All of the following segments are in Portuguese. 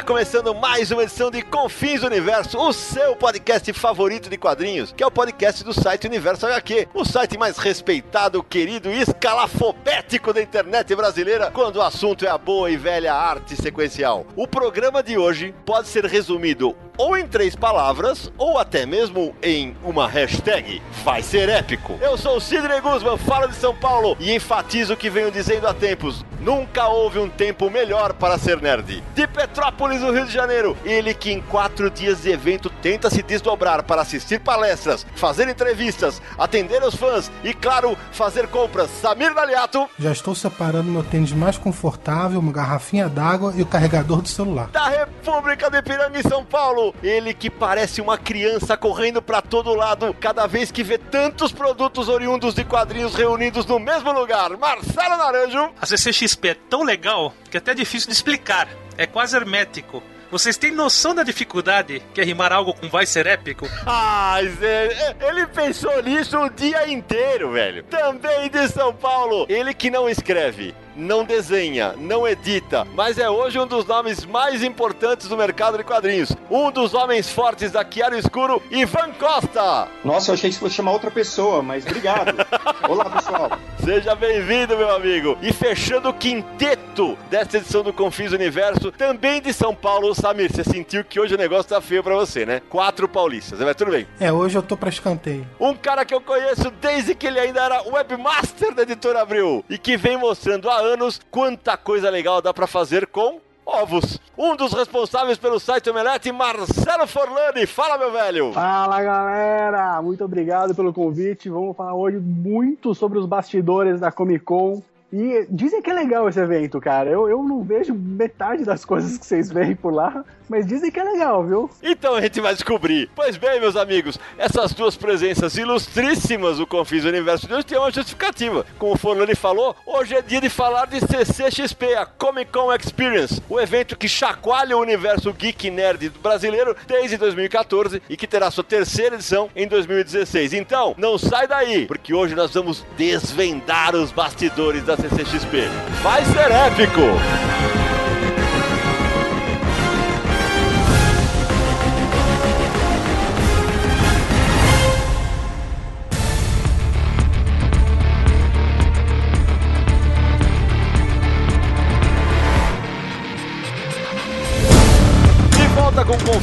Está começando mais uma edição de Confins do Universo, o seu podcast favorito de quadrinhos, que é o podcast do site Universo HQ, o site mais respeitado, querido e escalafobético da internet brasileira, quando o assunto é a boa e velha arte sequencial. O programa de hoje pode ser resumido ou em três palavras, ou até mesmo em uma hashtag. Vai ser épico. Eu sou o Sidney Guzman, falo de São Paulo e enfatizo o que venho dizendo há tempos. Nunca houve um tempo melhor para ser nerd. De Petrópolis, no Rio de Janeiro, ele que em quatro dias de evento tenta se desdobrar para assistir palestras, fazer entrevistas, atender os fãs e, claro, fazer compras. Samir Daliato. Já estou separando meu tênis mais confortável, uma garrafinha d'água e o carregador do celular. Da República de Piranga em São Paulo, ele que parece uma criança correndo para todo lado cada vez que vê tantos produtos oriundos de quadrinhos reunidos no mesmo lugar. Marcelo Naranjo. A CCXP é tão legal que é até difícil de explicar. É quase hermético. Vocês têm noção da dificuldade que é rimar algo com vai ser épico? Ah, Zé, ele pensou nisso o dia inteiro, velho. Também de São Paulo, ele que não escreve, não desenha, não edita, mas é hoje um dos nomes mais importantes do mercado de quadrinhos. Um dos homens fortes da Chiaro Escuro, Ivan Costa. Nossa, eu achei que você fosse chamar outra pessoa, mas obrigado. Olá, pessoal. Seja bem-vindo, meu amigo. E fechando o quinteto desta edição do Confis Universo, também de São Paulo, Samir, você sentiu que hoje o negócio tá feio pra você, né? Quatro paulistas, mas tudo bem. É, hoje eu tô pra escanteio. Um cara que eu conheço desde que ele ainda era webmaster da Editora Abril e que vem mostrando há anos quanta coisa legal dá pra fazer com ovos. Um dos responsáveis pelo site Omelete, Marcelo Forlani. Fala, meu velho. Fala, galera. Muito obrigado pelo convite. Vamos falar hoje muito sobre os bastidores da Comic Con. E dizem que é legal esse evento, cara. Eu, eu não vejo metade das coisas que vocês veem por lá, mas dizem que é legal, viu? Então a gente vai descobrir. Pois bem, meus amigos, essas duas presenças ilustríssimas do Confis Universo de hoje têm uma justificativa. Como o Forlani falou, hoje é dia de falar de CCXP, a Comic Con Experience, o evento que chacoalha o universo geek nerd brasileiro desde 2014 e que terá sua terceira edição em 2016. Então, não sai daí, porque hoje nós vamos desvendar os bastidores da CCXP. Vai ser épico!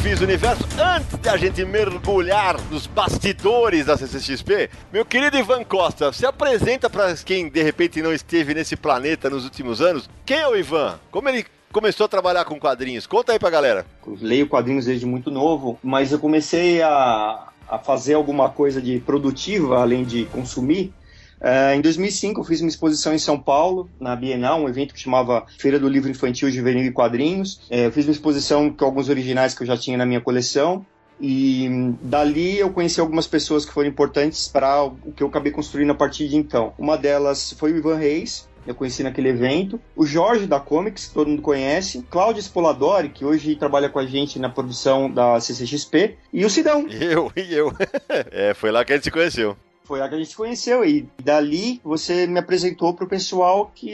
Confis Universo, antes de a gente mergulhar nos bastidores da CCXP, meu querido Ivan Costa, se apresenta para quem de repente não esteve nesse planeta nos últimos anos. Quem é o Ivan? Como ele começou a trabalhar com quadrinhos? Conta aí pra galera. Leio quadrinhos desde muito novo, mas eu comecei a, a fazer alguma coisa de produtiva, além de consumir. Eh, em 2005 eu fiz uma exposição em São Paulo, na Bienal, um evento que chamava Feira do Livro Infantil, Juvenil e Quadrinhos. Eh, eu fiz uma exposição com alguns originais que eu já tinha na minha coleção. E hum, dali eu conheci algumas pessoas que foram importantes para o que eu acabei construindo a partir de então. Uma delas foi o Ivan Reis, eu conheci naquele evento. O Jorge da Comics, que todo mundo conhece. Cláudio Spoladori, que hoje trabalha com a gente na produção da CCXP. E o Sidão. Eu e eu. é, foi lá que a gente se conheceu. Foi lá que a gente conheceu. E dali você me apresentou pro pessoal que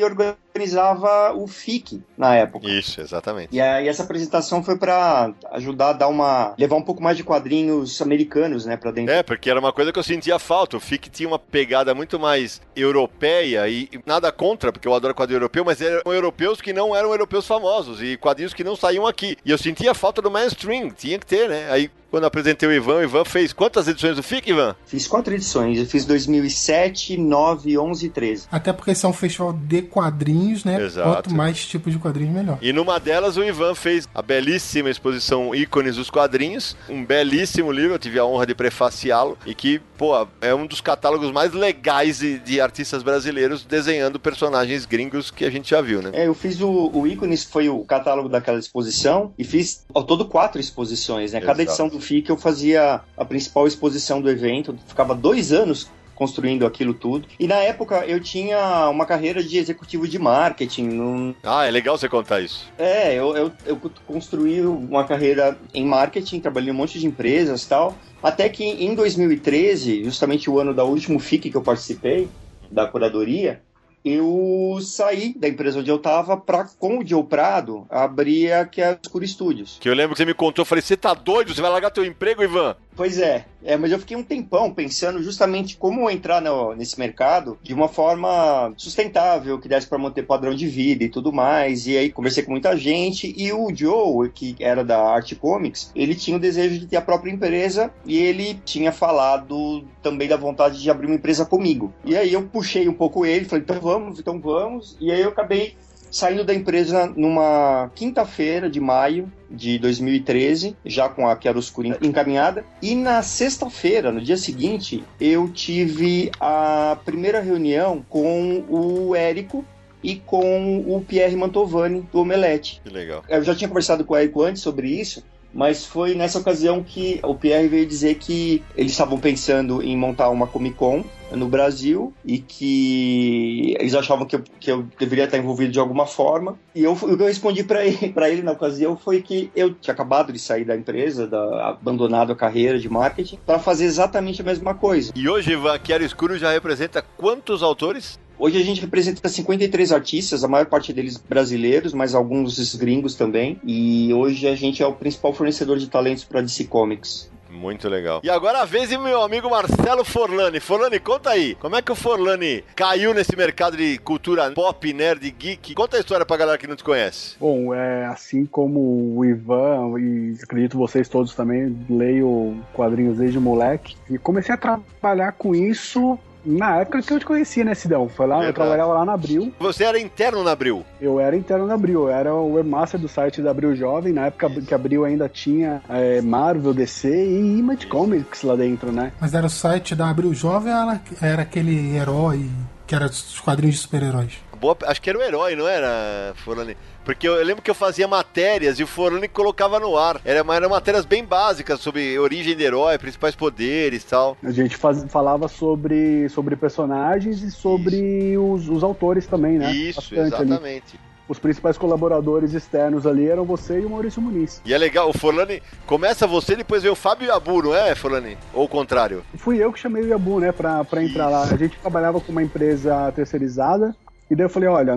organizava o FIC na época. Isso, exatamente. E, aí essa apresentação foi para ajudar a dar uma. levar um pouco mais de quadrinhos americanos, né, pra dentro. É, porque era uma coisa que eu sentia falta. O FIC tinha uma pegada muito mais europeia e nada contra, porque eu adoro quadrinho europeu, mas eram europeus que não eram europeus famosos e quadrinhos que não saíam aqui. E eu sentia falta do mainstream, tinha que ter, né? Aí quando eu apresentei o Ivan, o Ivan fez quantas edições do FIC, Ivan? Fiz quatro edições. Eu fiz 2007, 9, 11 e 13. Até porque esse é um festival de quadrinhos quadrinhos, né? Exato. Quanto mais tipos de quadrinhos, melhor. E numa delas o Ivan fez a belíssima exposição Ícones dos Quadrinhos, um belíssimo livro, eu tive a honra de prefaciá-lo, e que, pô, é um dos catálogos mais legais de, de artistas brasileiros desenhando personagens gringos que a gente já viu, né? É, eu fiz o, o Ícones, que foi o catálogo daquela exposição, e fiz ao todo quatro exposições, né? Cada Exato. edição do FIC eu fazia a principal exposição do evento, ficava dois anos construindo aquilo tudo. E na época eu tinha uma carreira de executivo de marketing. Num... Ah, é legal você contar isso. É, eu, eu, eu construí uma carreira em marketing, trabalhei em um monte de empresas e tal. Até que em 2013, justamente o ano da último FIC que eu participei, da curadoria, eu saí da empresa onde eu tava para com o Joe Prado abrir aqui a Escuro Studios. Que eu lembro que você me contou, eu falei, você tá doido? Você vai largar teu emprego, Ivan? Pois é, é, mas eu fiquei um tempão pensando justamente como entrar no- nesse mercado de uma forma sustentável, que desse para manter padrão de vida e tudo mais. E aí conversei com muita gente e o Joe, que era da Art Comics, ele tinha o desejo de ter a própria empresa e ele tinha falado também da vontade de abrir uma empresa comigo. E aí eu puxei um pouco ele, falei, então vamos, então vamos. E aí eu acabei saindo da empresa numa quinta-feira de maio de 2013, já com a Chiaroscuro encaminhada. E na sexta-feira, no dia seguinte, eu tive a primeira reunião com o Érico e com o Pierre Mantovani, do Omelete. Que legal. Eu já tinha conversado com o Érico antes sobre isso, mas foi nessa ocasião que o Pierre veio dizer que eles estavam pensando em montar uma Comic Con no Brasil e que eles achavam que eu, que eu deveria estar envolvido de alguma forma. E eu, o que eu respondi para ele, pra ele na ocasião foi que eu tinha acabado de sair da empresa, da, abandonado a carreira de marketing, para fazer exatamente a mesma coisa. E hoje, Ivan, Chiaro Escuro já representa quantos autores? Hoje a gente representa 53 artistas, a maior parte deles brasileiros, mas alguns gringos também. E hoje a gente é o principal fornecedor de talentos para DC Comics. Muito legal. E agora a vez de meu amigo Marcelo Forlani. Forlani, conta aí, como é que o Forlani caiu nesse mercado de cultura pop, nerd, geek? Conta a história pra galera que não te conhece. Bom, é assim como o Ivan e acredito vocês todos também, leio quadrinhos desde moleque e comecei a trabalhar com isso na época que eu te conhecia, né, Sidão? Foi lá, eu Verdade. trabalhava lá na Abril. Você era interno na Abril. Eu era interno da Abril, eu era o webmaster do site da Abril Jovem, na época que a Abril ainda tinha é, Marvel, DC e Image Comics lá dentro, né? Mas era o site da Abril Jovem ou era, era aquele herói que era os quadrinhos de super-heróis? Boa- acho que era o herói, não era, Forlani? Porque eu, eu lembro que eu fazia matérias e o Forlani colocava no ar. Era, eram matérias bem básicas sobre origem de herói, principais poderes e tal. A gente faz- falava sobre, sobre personagens e sobre os, os autores também, né? Isso, Bastante ali. exatamente. Os principais colaboradores externos ali eram você e o Maurício Muniz. E é legal, o Forlani começa você, depois vem o Fábio Yabu, não é, Forlani? Ou o contrário? Fui eu que chamei o Yabu, né, pra, pra entrar lá. A gente trabalhava com uma empresa terceirizada. E daí eu falei, olha,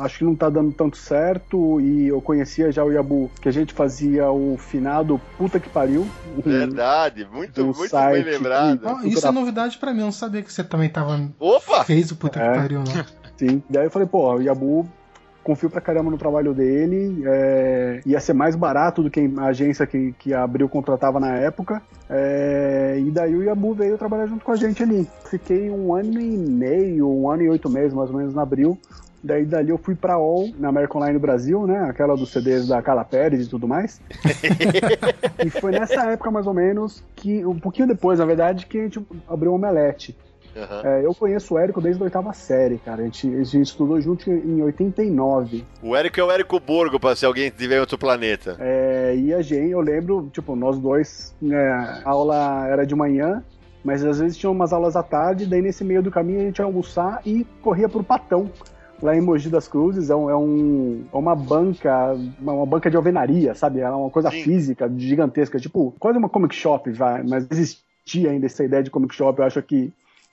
acho que não tá dando tanto certo. E eu conhecia já o Yabu, que a gente fazia o finado Puta que Pariu. Verdade, muito, muito site bem lembrado. que- Ah, isso é novidade pra mim, eu não sabia que você também tava. Opa! Fez o puta É. que pariu, não. Sim. Daí eu falei, pô, o Yabu confio pra caramba no trabalho dele, é, ia ser mais barato do que a agência que, que a Abril contratava na época, é, e daí o Yabu veio trabalhar junto com a gente ali. Fiquei um ano e meio, um ano e oito meses mais ou menos na Abril, Daí dali eu fui pra All, na American Online Brasil, né? Aquela dos CDs da Carla Pérez e tudo mais. e foi nessa época, mais ou menos, que um pouquinho depois, na verdade, que a gente abriu o Omelete. Aham. É, eu conheço o Érico desde a oitava série, cara. A gente, a gente estudou junto em 89. O Érico é o Érico Borgo, pra se alguém tiver em outro planeta. É, e a gente, eu lembro, tipo, nós dois, né, a aula era de manhã, mas às vezes tinha umas aulas à tarde, daí nesse meio do caminho a gente ia almoçar e corria pro Patão. Lá em Mogi das Cruzes é, um, é, um- é uma banca, uma, uma banca de alvenaria, sabe? É uma coisa Sim. física, gigantesca, tipo, quase uma comic shop, vai, mas existia ainda essa ideia de comic shop, eu acho que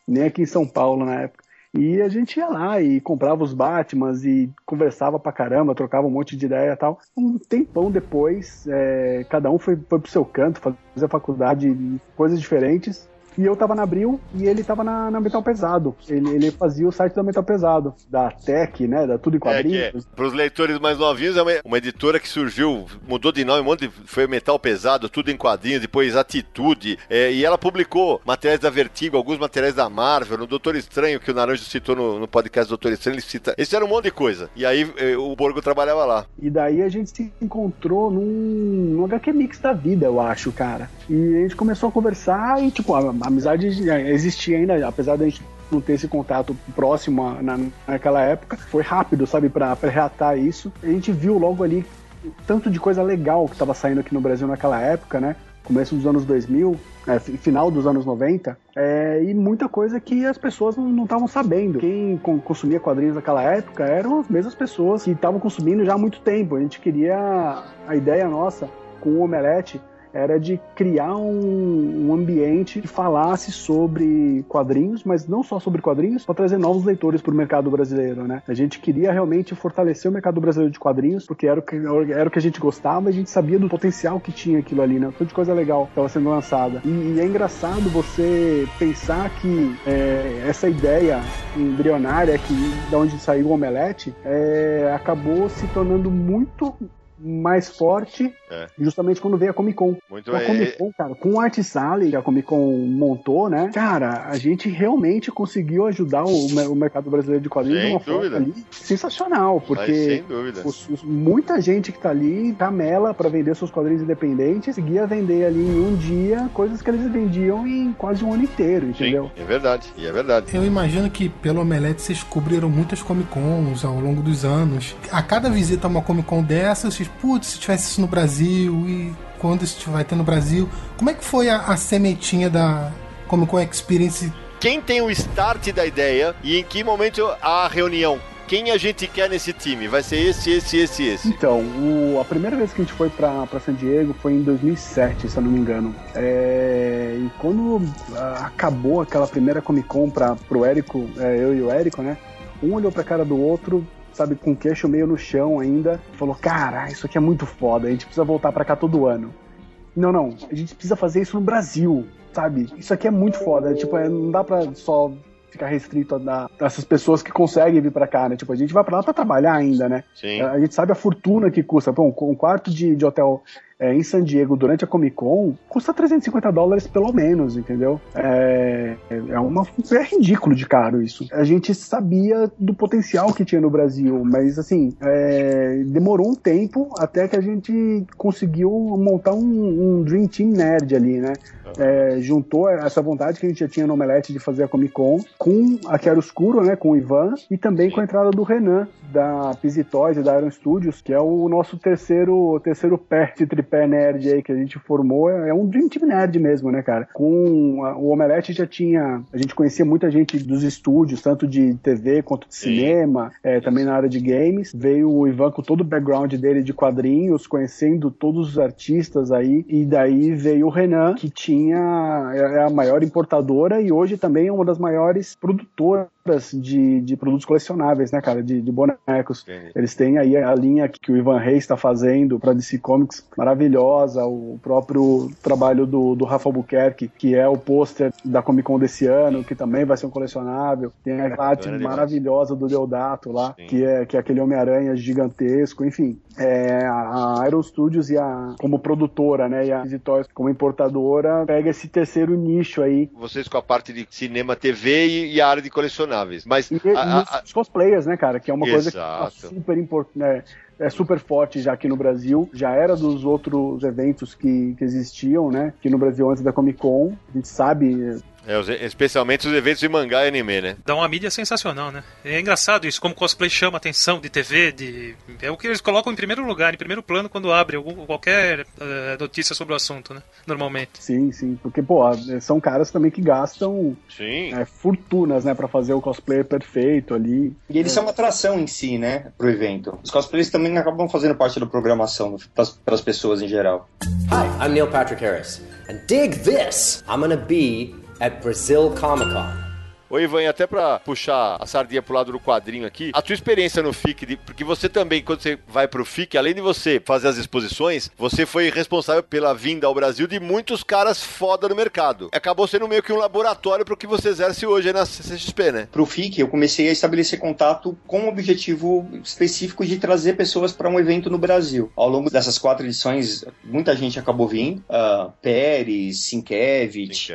nem aqui em São Paulo na época. E a gente ia lá e comprava os Batmans e conversava pra caramba, trocava um monte de ideia e tal. Um tempão depois, é, cada um foi, foi pro seu canto, fazer faculdade, coisas diferentes. E eu tava na Abril e ele tava na, na Metal Pesado. Ele, ele fazia o site da Metal Pesado, da Tech, né? Da Tudo em É, é, Quadrinhos. pros leitores mais novinhos, é uma, uma editora que surgiu, mudou de nome, um monte de, foi metal pesado, tudo em quadrinhos, depois Atitude, é, e ela publicou materiais da Vertigo, alguns materiais da Marvel, no Doutor Estranho, que o Naranjo citou no, no podcast do Doutor Estranho, ele cita. Esse era um monte de coisa. E aí é, o Borgo trabalhava lá. E daí a gente se encontrou num, num HQ Mix da vida, eu acho, cara. E a gente começou a conversar e, tipo, a amizade existia ainda, apesar da gente não ter esse contato próximo na, naquela época. Foi rápido, sabe, pra reatar isso. A gente viu logo ali tanto de coisa legal que tava saindo aqui no Brasil naquela época, né? Começo dos anos 2000, é, fi- final dos anos 90, é, e muita coisa que as pessoas não estavam sabendo. Quem con- consumia quadrinhos naquela época eram as mesmas pessoas que estavam consumindo já há muito tempo. A gente queria. A ideia nossa com o Omelete era de criar um, um ambiente que falasse sobre quadrinhos, mas não só sobre quadrinhos, para trazer novos leitores para o mercado brasileiro, né? A gente queria realmente fortalecer o mercado brasileiro de quadrinhos, porque era o que, era o que a gente gostava, a gente sabia do potencial que tinha aquilo ali, né? Tanta de coisa legal que estava sendo lançada. E, e é engraçado você pensar que é, essa ideia embrionária que da onde saiu o Omelete é, acabou se tornando muito mais forte É. justamente quando veio a Comic Con. Muito A Comic Con, cara, com o Art Sally que a Comic Con montou, né? Cara, a gente realmente conseguiu ajudar o, o mercado brasileiro de quadrinhos Sem de uma forma dúvida. ali sensacional, mas porque sem dúvida. os- os- muita gente que tá ali camela pra vender seus quadrinhos independentes, conseguia vender ali em um dia coisas que eles vendiam em quase um ano inteiro, entendeu? Sim, é verdade. E é verdade. Eu imagino que pelo Omelete vocês cobriram muitas Comic Cons ao longo dos anos. A cada visita a uma Comic Con dessa, vocês, putz, se tivesse isso no Brasil e quando isso vai ter no Brasil. Como é que foi a, a sementinha da Comic Con Experience? Quem tem o start da ideia e em que momento a reunião? Quem a gente quer nesse time? Vai ser esse, esse, esse, esse. Então, o- a primeira vez que a gente foi pra, pra San Diego foi em 2007, se eu não me engano. É, e quando ah, acabou aquela primeira Comic Con pra, pro Érico, é, eu e o Érico, né? Um olhou pra cara do outro, sabe, com o queixo meio no chão ainda, falou: Cara, isso aqui é muito foda, a gente precisa voltar pra cá todo ano. Não, não, a gente precisa fazer isso no Brasil, sabe? Isso aqui é muito foda. Tipo, é, não dá pra só ficar restrito a, essas pessoas que conseguem vir pra cá, né? Tipo, a gente vai pra lá pra trabalhar ainda, né? Sim. A gente sabe a fortuna que custa. Pô, um quarto de, de hotel é, em San Diego durante a Comic Con custa 350 dólares pelo menos, entendeu? É, é, uma, é ridículo de caro isso. A gente sabia do potencial que tinha no Brasil, mas assim, é, demorou um tempo até que a gente conseguiu montar um, um Dream Team Nerd ali, né? É, juntou essa vontade que a gente já tinha no Omelete de fazer a Comic Con com a Chiaro Escuro, né? Com o Ivan e também com a entrada do Renan da Pizzy Toys e da Iron Studios, que é o nosso terceiro, terceiro pé de tripé nerd aí que a gente formou. É um Dream Team Nerd mesmo, né, cara? Com a- o Omelete já tinha. A gente conhecia muita gente dos estúdios, tanto de TV quanto de Sim. cinema, é, também na área de games. Veio o Ivan com todo o background dele de quadrinhos, conhecendo todos os artistas aí. E daí veio o Renan, que tinha. É a maior importadora e hoje também é uma das maiores produtoras de, de produtos colecionáveis, né, cara? De, de bonecos. Entendi. Eles têm aí a linha que o Ivan Reis está fazendo para DC Comics, maravilhosa. O próprio trabalho do, do Rafa Albuquerque, que é o pôster da Comic Con desse ano, que também vai ser um colecionável. Tem a arte maravilhosa do Deodato lá, Sim. que é, que é aquele Homem-Aranha gigantesco. Enfim, é, a Iron Studios e a, como produtora, né, e a Toys como importadora, pega esse terceiro nicho aí. Vocês com a parte de cinema, TV e, e a área de colecionáveis. Mas E, a- a- os cosplayers, né, cara? Que é uma coisa que Exato. tá super importante. é super forte já aqui no Brasil. Já era dos outros eventos que, que existiam, né? Aqui no Brasil antes da Comic Con. A gente sabe. É, os- especialmente os eventos de mangá e anime, né? Dá uma mídia sensacional, né? É engraçado isso, como cosplay chama atenção de TV, de... é o que eles colocam em primeiro lugar, em primeiro plano quando abre algum, qualquer eh, notícia sobre o assunto, né? Normalmente. Sim, sim. Porque, pô, são caras também que gastam Sim. é, fortunas, né? Pra fazer o cosplay perfeito ali. E eles são uma atração em si, né, pro evento. Os cosplayers também acabam fazendo parte da programação para as pessoas em geral. Hi, I'm Neil Patrick Harris, and dig this! I'm gonna be at Brazil Comic Con. Ô Ivan, até pra puxar a sardinha pro lado do quadrinho aqui, a tua experiência no FIC, de- porque você também, quando você vai pro FIC, além de você fazer as exposições, você foi responsável pela vinda ao Brasil de muitos caras foda no mercado. Acabou sendo meio que um laboratório pro que você exerce hoje na CCXP, né? Pro FIC, eu comecei a estabelecer contato com o objetivo específico de trazer pessoas para um evento no Brasil. Ao longo dessas quatro edições, muita gente acabou vindo. Uh, Pérez, Sienkiewicz.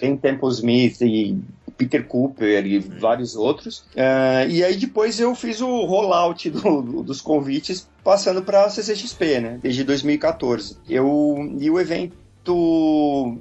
Ben Temple Smith e Peter Cooper e vários outros. Uh, e aí depois eu fiz o rollout do- do- dos convites passando para a CCXP, né? Desde 2014. Eu, e o evento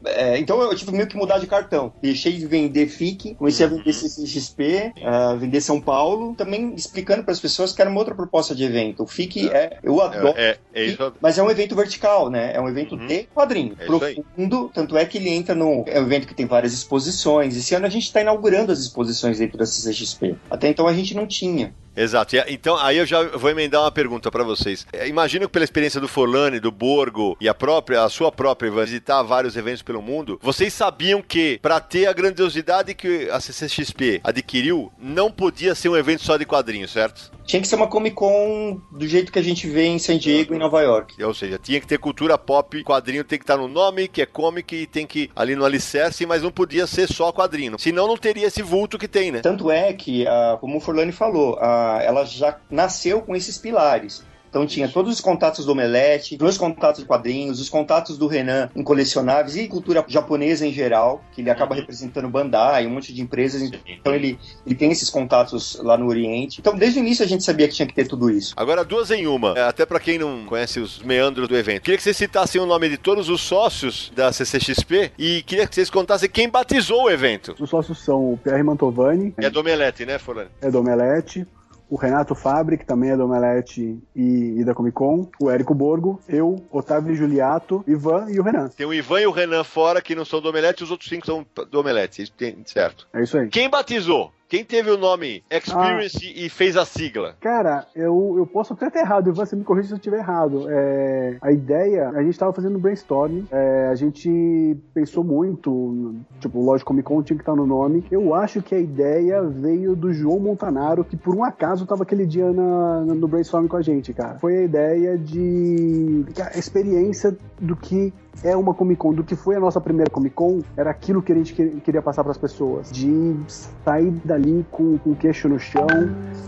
é, então eu tive meio que mudar de cartão. Deixei de vender FIC, comecei a vender CCXP, a vender São Paulo, também explicando para as pessoas que era uma outra proposta de evento. O FIC é, eu adoro. É, é, é isso. Mas é um evento vertical, né? É um evento Uhum. de quadrinho. É profundo, tanto é que ele entra no. É um evento que tem várias exposições. Esse ano a gente está inaugurando as exposições dentro da CCXP. Até então a gente não tinha. Exato. Então, aí eu já vou emendar uma pergunta pra vocês. É, Imagino que pela experiência do Forlani, do Borgo e a própria, a sua própria, visitar vários eventos pelo mundo, vocês sabiam que pra ter a grandiosidade que a CCXP adquiriu, não podia ser um evento só de quadrinhos, certo? Tinha que ser uma Comic Con do jeito que a gente vê em San Diego e em Nova York. Ou seja, tinha que ter cultura pop, quadrinho tem que estar no nome, que é comic, e tem que ali no alicerce, mas não podia ser só quadrinho. Senão não teria esse vulto que tem, né? Tanto é que, ah, como o Forlani falou, ah, ela já nasceu com esses pilares. Então tinha todos os contatos do Omelete, os contatos de quadrinhos, os contatos do Renan em colecionáveis e cultura japonesa em geral, que ele acaba representando Bandai, um monte de empresas. Então ele, ele tem esses contatos lá no Oriente. Então desde o início a gente sabia que tinha que ter tudo isso. Agora, duas em uma. É, Até pra quem não conhece os meandros do evento. Queria que vocês citassem o nome de todos os sócios da CCXP e queria que vocês contassem quem batizou o evento. Os sócios são o Pierre Mantovani, É do Omelete, né, Forlani? é do Omelete, o Renato Fabri, que também é do Omelete e, e da Comic Con, o Érico Borgo, eu, Otávio Juliato, Ivan e o Renan. Tem o Ivan e o Renan fora, que não são do Omelete, e os outros cinco são do Omelete. Isso tem- certo. É isso aí. Quem batizou? Quem teve o nome Experience e fez a sigla? Cara, eu, eu posso até estar errado, Ivan, você me corrige se eu estiver errado. É, a ideia, a gente estava fazendo brainstorming, é, a gente pensou muito, tipo, lógico, Comic Con tinha que estar no nome. Eu acho que a ideia veio do João Montanaro, que por um acaso estava aquele dia na- no brainstorming com a gente, cara. Foi a ideia de. a experiência do que é uma Comic Con, do que foi a nossa primeira Comic Con, era aquilo que a gente que- queria passar para as pessoas. De sair dali com, com o queixo no chão,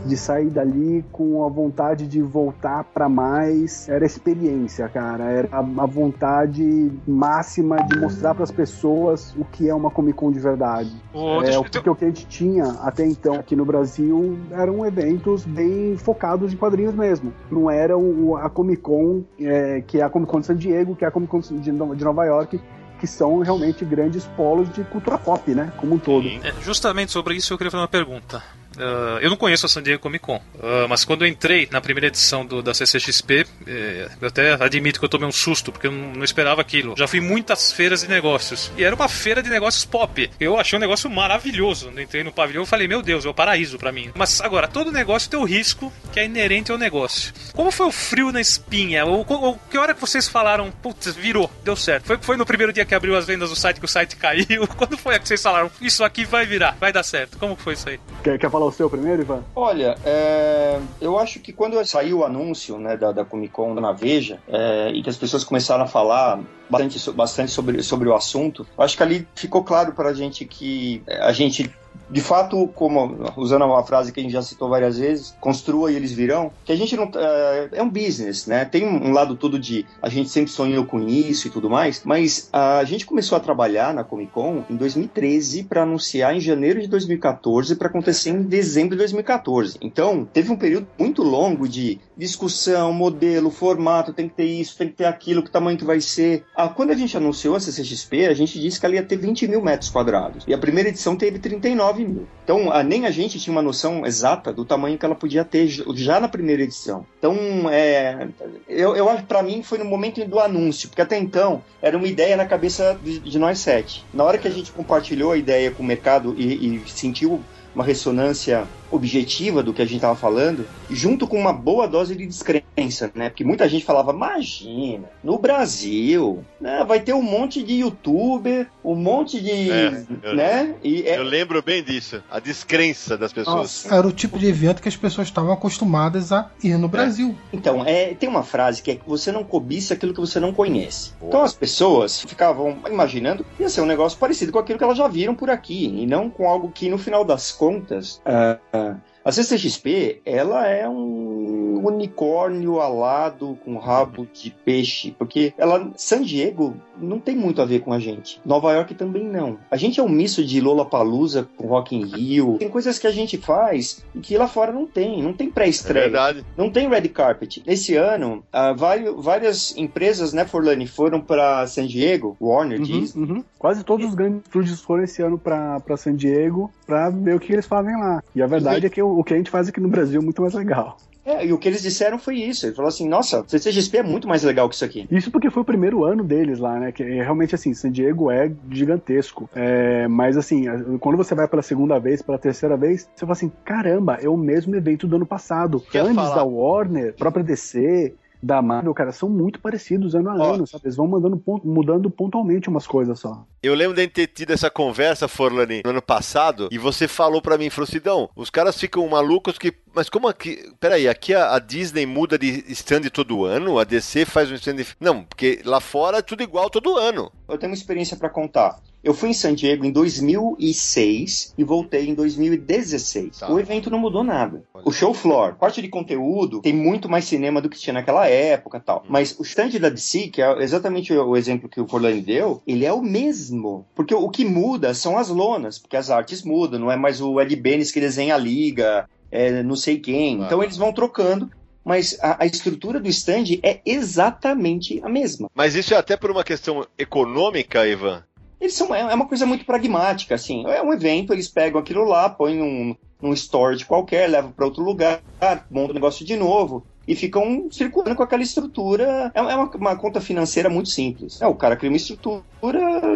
de sair dali com a vontade de voltar para mais. Era experiência, cara. Era a, a vontade máxima de mostrar para as pessoas o que é uma Comic Con de verdade. Ô, É, eu- o que a gente tinha até então aqui no Brasil eram eventos bem focados em quadrinhos mesmo. Não era o- a Comic Con, é, que é a Comic Con de San Diego, que é a Comic Con de, de Nova York, que são realmente grandes polos de cultura pop, né? Como um todo. É, justamente sobre isso eu queria fazer uma pergunta. Ah, eu não conheço a San Diego Comic Con, ah, mas quando eu entrei na primeira edição do- da CCXP, eh, eu até admito que eu tomei um susto, porque eu não, não esperava aquilo. Já fui muitas feiras de negócios, e era uma feira de negócios pop. Eu achei um negócio maravilhoso. Quando entrei no pavilhão, eu falei, meu Deus, é o paraíso pra mim. Mas agora, todo negócio tem o risco que é inerente ao negócio. Como foi o frio na espinha? Ou, ou que hora que vocês falaram, putz, virou, deu certo? Foi, foi no primeiro dia que abriu as vendas do site que o site caiu? Quando foi que vocês falaram, isso aqui vai virar, vai dar certo? Como foi isso aí? Quer, quer falar o seu primeiro, Ivan? Olha, é, eu acho que quando saiu o anúncio né, da, da Comic Con na Veja é, e que as pessoas começaram a falar bastante, bastante sobre, sobre o assunto, acho que ali ficou claro para a gente que é, a gente de fato, como usando uma frase que a gente já citou várias vezes, construa e eles virão, que a gente não é, é um business, né? Tem um lado todo de a gente sempre sonhou com isso e tudo mais, mas a gente começou a trabalhar na Comic Con em 2013 para anunciar em janeiro de 2014 para acontecer em dezembro de 2014. Então, teve um período muito longo de discussão, modelo, formato, tem que ter isso, tem que ter aquilo, que tamanho que vai ser. Ah, quando a gente anunciou a CCXP, a gente disse que ela ia ter 20 mil metros quadrados. E a primeira edição teve 39 mil. Então, ah, nem a gente tinha uma noção exata do tamanho que ela podia ter já na primeira edição. Então, é, eu, eu acho que pra mim foi no momento do anúncio, porque até então era uma ideia na cabeça de, de nós sete. Na hora que a gente compartilhou a ideia com o mercado e, e sentiu uma ressonância objetiva do que a gente estava falando, junto com uma boa dose de descrença, né? Porque muita gente falava, imagina, no Brasil, né, vai ter um monte de youtuber, um monte de. É, eu, né? E é... eu lembro bem disso, a descrença das pessoas. Nossa. Era o tipo de evento que as pessoas estavam acostumadas a ir no Brasil. É. Então, é, tem uma frase que é que você não cobiça aquilo que você não conhece. Boa. Então as pessoas ficavam imaginando que ia ser um negócio parecido com aquilo que elas já viram por aqui, e não com algo que, no final das contas, uh, essa a CCXP, ela é um unicórnio alado com rabo de peixe, porque ela, San Diego não tem muito a ver com a gente. Nova York também não. A gente é um misto de Lollapalooza com Rock in Rio. Tem coisas que a gente faz e que lá fora não tem. Não tem pré-estreia. É verdade. Não tem red carpet. Esse ano, uh, vários, várias empresas, né, Forlani, foram para San Diego, Warner, uhum, Disney. Uhum. Quase todos os grandes estúdios foram esse ano para San Diego para ver o que eles fazem lá. E a verdade é que o, o que a gente faz aqui no Brasil é muito mais legal. É, e o que eles disseram foi isso. Ele falou assim: nossa, CCXP é muito mais legal que isso aqui. Isso porque foi o primeiro ano deles lá, né? Que realmente, assim, San Diego é gigantesco. É, mas, assim, quando você vai pela segunda vez, pela terceira vez, você fala assim: caramba, é o mesmo evento do ano passado. Quer Antes falar? da Warner, própria DC, da Marvel, cara, são muito parecidos ano a Ó, ano, sabe? Eles vão mandando, mudando pontualmente umas coisas só. Eu lembro de ter tido essa conversa, Forlani, no ano passado, e você falou para mim, Frocidão, os caras ficam malucos que. Mas como aqui. Peraí, aqui a, a Disney muda de stand todo ano? A DC faz um stand. Não, porque lá fora é tudo igual todo ano. Eu tenho uma experiência para contar. Eu fui em San Diego em 2006 e voltei em 2016. Tá. O evento não mudou nada. O show floor, parte de conteúdo, tem muito mais cinema do que tinha naquela época tal. Hum. Mas o stand da DC, que é exatamente o exemplo que o Forlani deu, ele é o mesmo. Porque o que muda são as lonas, porque as artes mudam, não é mais o Ed Benes que desenha a liga, é não sei quem. Então eles vão trocando mas a, a, estrutura do stand é exatamente a mesma. Mas isso é até por uma questão econômica, Ivan? Eles são, é uma coisa muito pragmática, assim. É um evento, eles pegam aquilo lá, põem num, num storage qualquer, levam para outro lugar, montam o negócio de novo e ficam circulando com aquela estrutura. É, é uma, uma conta financeira muito simples. É, o cara cria uma estrutura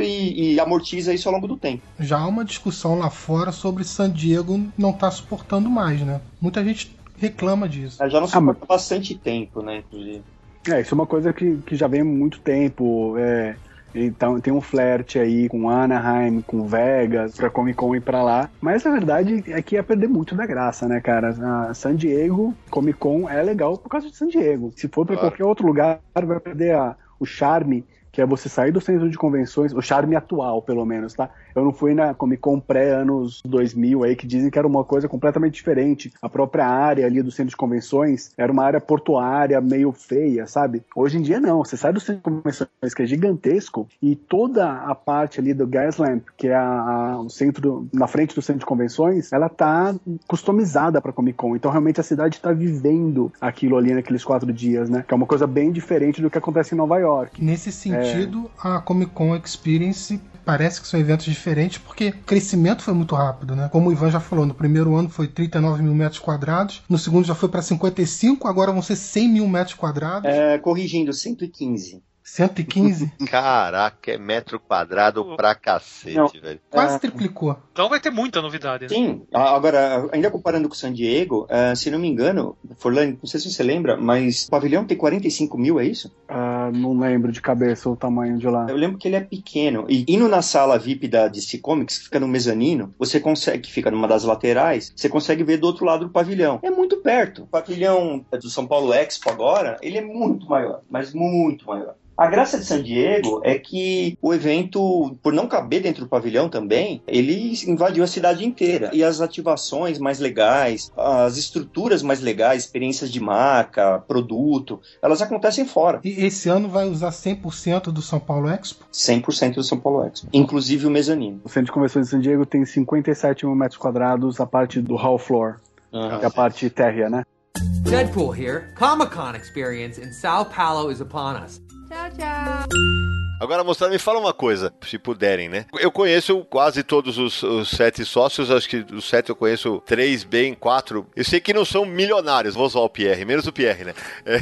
e, e, amortiza isso ao longo do tempo. Já há uma discussão lá fora sobre San Diego não estar tá suportando mais, né? Muita gente reclama disso. É, já não suporta ah, mas... bastante tempo, né, inclusive. É, isso é uma coisa que, que já vem há muito tempo. É, então tem um flerte aí com Anaheim, com Vegas, pra Comic Con ir pra lá. Mas a verdade é que ia perder muito da graça, né, cara? A San Diego, Comic Con é legal por causa de San Diego. Se for pra claro. qualquer outro lugar, vai perder a, o charme que é você sair do centro de convenções, o charme atual, pelo menos, tá? Eu não fui na Comic Con pré-anos 2000 aí, que dizem que era uma coisa completamente diferente. A própria área ali do centro de convenções era uma área portuária meio feia, sabe? Hoje em dia não, você sai do centro de convenções, que é gigantesco, e toda a parte ali do Gaslamp, que é a, a, o centro, na frente do centro de convenções, ela tá customizada pra Comic Con. Então realmente a cidade tá vivendo aquilo ali naqueles quatro dias, né? Que é uma coisa bem diferente do que acontece em Nova York. Nesse sentido, sentido, a Comic Con Experience parece que são eventos diferentes porque o crescimento foi muito rápido, né? Como o Ivan já falou, no primeiro ano foi 39 mil metros quadrados, no segundo já foi para 55, agora vão ser 100 mil metros quadrados. É, corrigindo, 115. 115? Caraca, é metro quadrado pra cacete, Não, velho. Quase é... triplicou. Então vai ter muita novidade. Né? Sim, agora, ainda comparando com San Diego, uh, se não me engano, Forlane, não sei se você lembra, mas o pavilhão tem 45 mil, é isso? Uh, não lembro de cabeça o tamanho de lá. Eu lembro que ele é pequeno. E indo na sala VIP da DC Comics, que fica no mezanino, você consegue, que fica numa das laterais, você consegue ver do outro lado do pavilhão. É muito perto. O pavilhão do São Paulo Expo agora, ele é muito maior, mas muito maior. A graça de San Diego é que o evento, por não caber dentro do pavilhão também, ele invadiu a cidade inteira. E as ativações mais legais, as estruturas mais legais, experiências de marca, produto, elas acontecem fora. E esse ano vai usar 100% do São Paulo Expo? 100% do São Paulo Expo, inclusive o mezanino. O Centro de Convenções de San Diego tem 57 mil metros quadrados, a parte do hall floor, que é a parte térrea, né? Deadpool here. Comic Con experience in Sao Paulo is upon us. Tchau, tchau. Agora, moçada, me fala uma coisa, se puderem, né? Eu conheço quase todos os, os, sete sócios, acho que dos sete eu conheço três bem, quatro. Eu sei que não são milionários, vou usar o Pierre, menos o Pierre, né? É.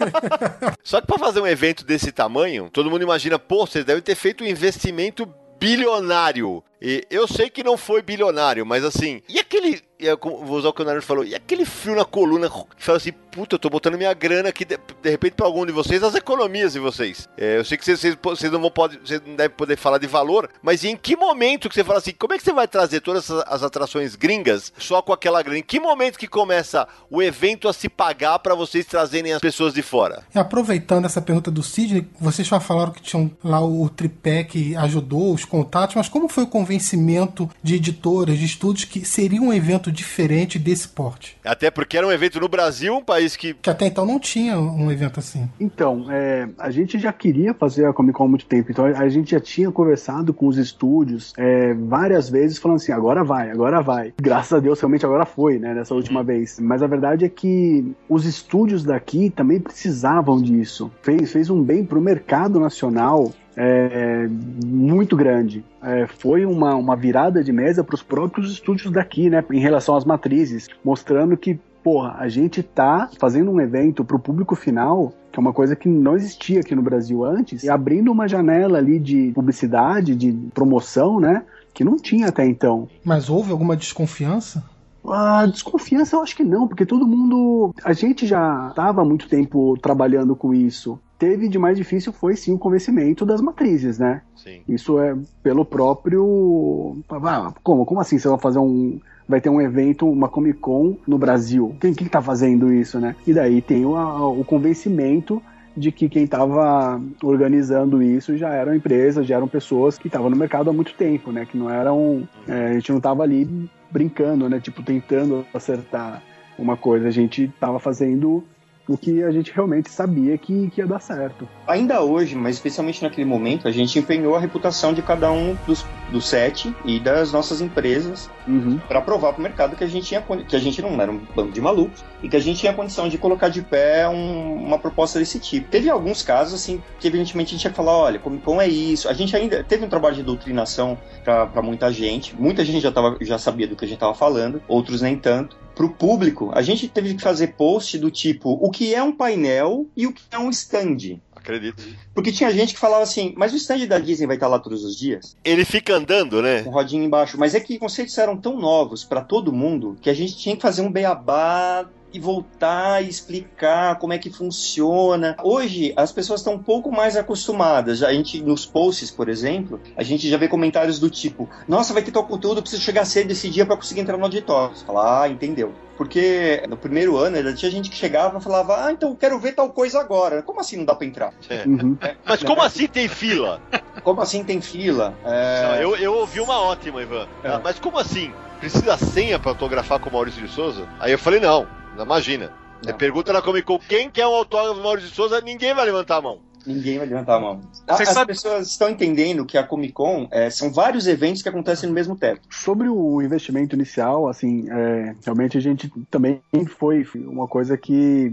Só que para fazer um evento desse tamanho, todo mundo imagina, pô, vocês devem ter feito um investimento bilionário. E eu sei que não foi bilionário, mas assim, e aquele vou usar o que o Naruto falou. E aquele frio na coluna que fala assim, puta, eu tô botando minha grana aqui, de, de repente, pra algum de vocês, as economias de vocês. É, eu sei que vocês, vocês, não vão pode, vocês não devem poder falar de valor, mas em que momento que você fala assim, como é que você vai trazer todas as, atrações gringas só com aquela grana? Em que momento que começa o evento a se pagar para vocês trazerem as pessoas de fora? E aproveitando essa pergunta do Sidney, vocês já falaram que tinham lá o tripé que ajudou, os contatos, mas como foi o convencimento de editoras, de estúdios que seria um evento diferente desse porte. Até porque era um evento no Brasil, um país que. Que até então não tinha um evento assim. Então, é, a gente já queria fazer a Comic Con há muito tempo, então a gente já tinha conversado com os estúdios é, várias vezes, falando assim: agora vai, agora vai. Graças a Deus, realmente agora foi, né, nessa última uhum. vez. Mas a verdade é que os estúdios daqui também precisavam disso. Fez, fez um bem pro mercado nacional é, muito grande. É, foi uma, uma virada de mesa para os próprios estúdios daqui, né, em relação às matrizes, mostrando que, porra, a gente tá fazendo um evento para o público final que é uma coisa que não existia aqui no Brasil antes, e abrindo uma janela ali de publicidade, de promoção, né, que não tinha até então. Mas houve alguma desconfiança? A desconfiança eu acho que não, porque todo mundo. A gente já estava há muito tempo trabalhando com isso teve de mais difícil foi sim o convencimento das matrizes, né? Sim. Isso é pelo próprio. Ah, como? Como assim você vai fazer um. Vai ter um evento, uma Comic Con no Brasil? Quem, quem tá fazendo isso, né? E daí tem o, o convencimento de que quem estava organizando isso já eram empresas, já eram pessoas que estavam no mercado há muito tempo, né? Que não eram. É, a gente não estava ali brincando, né? Tipo, tentando acertar uma coisa. A gente estava fazendo o que a gente realmente sabia que, que ia dar certo. Ainda hoje, mas especialmente naquele momento, a gente empenhou a reputação de cada um dos, dos sete e das nossas empresas uhum. para provar para o mercado que a gente tinha que a gente não era um bando de malucos e que a gente tinha condição de colocar de pé um, uma proposta desse tipo. Teve alguns casos assim que evidentemente a gente ia falar, olha, Comic Con é isso. A gente ainda teve um trabalho de doutrinação para muita gente. Muita gente já, tava, já sabia do que a gente estava falando, outros nem tanto para o público, a gente teve que fazer post do tipo o que é um painel e o que é um stand. Acredito. Porque tinha gente que falava assim, mas o stand da Disney vai estar lá todos os dias? Ele fica andando, né? Com rodinha embaixo. Mas é que conceitos eram tão novos para todo mundo que a gente tinha que fazer um beabá e voltar e explicar como é que funciona. Hoje as pessoas estão um pouco mais acostumadas. A gente nos posts, por exemplo, a gente já vê comentários do tipo: "Nossa, vai ter tal conteúdo, eu preciso chegar cedo esse dia para conseguir entrar no auditório". Você fala: "Ah, entendeu". Porque no primeiro ano ainda tinha gente que chegava e falava: "Ah, então eu quero ver tal coisa agora". Como assim não dá para entrar? É. Uhum. É, Mas como assim tem fila? Como assim tem fila? É... eu, eu ouvi uma ótima, Ivan. É. Mas como assim? Precisa senha para autografar com o Maurício de Souza? Aí eu falei: "Não". Imagina. Você pergunta na Comic Con quem quer um autógrafo do Maurício de Souza, ninguém vai levantar a mão. Ninguém vai levantar a mão. As sabe... pessoas estão entendendo que a Comic Con é, são vários eventos que acontecem no mesmo teto. Sobre o investimento inicial, assim, é, realmente a gente também foi uma coisa que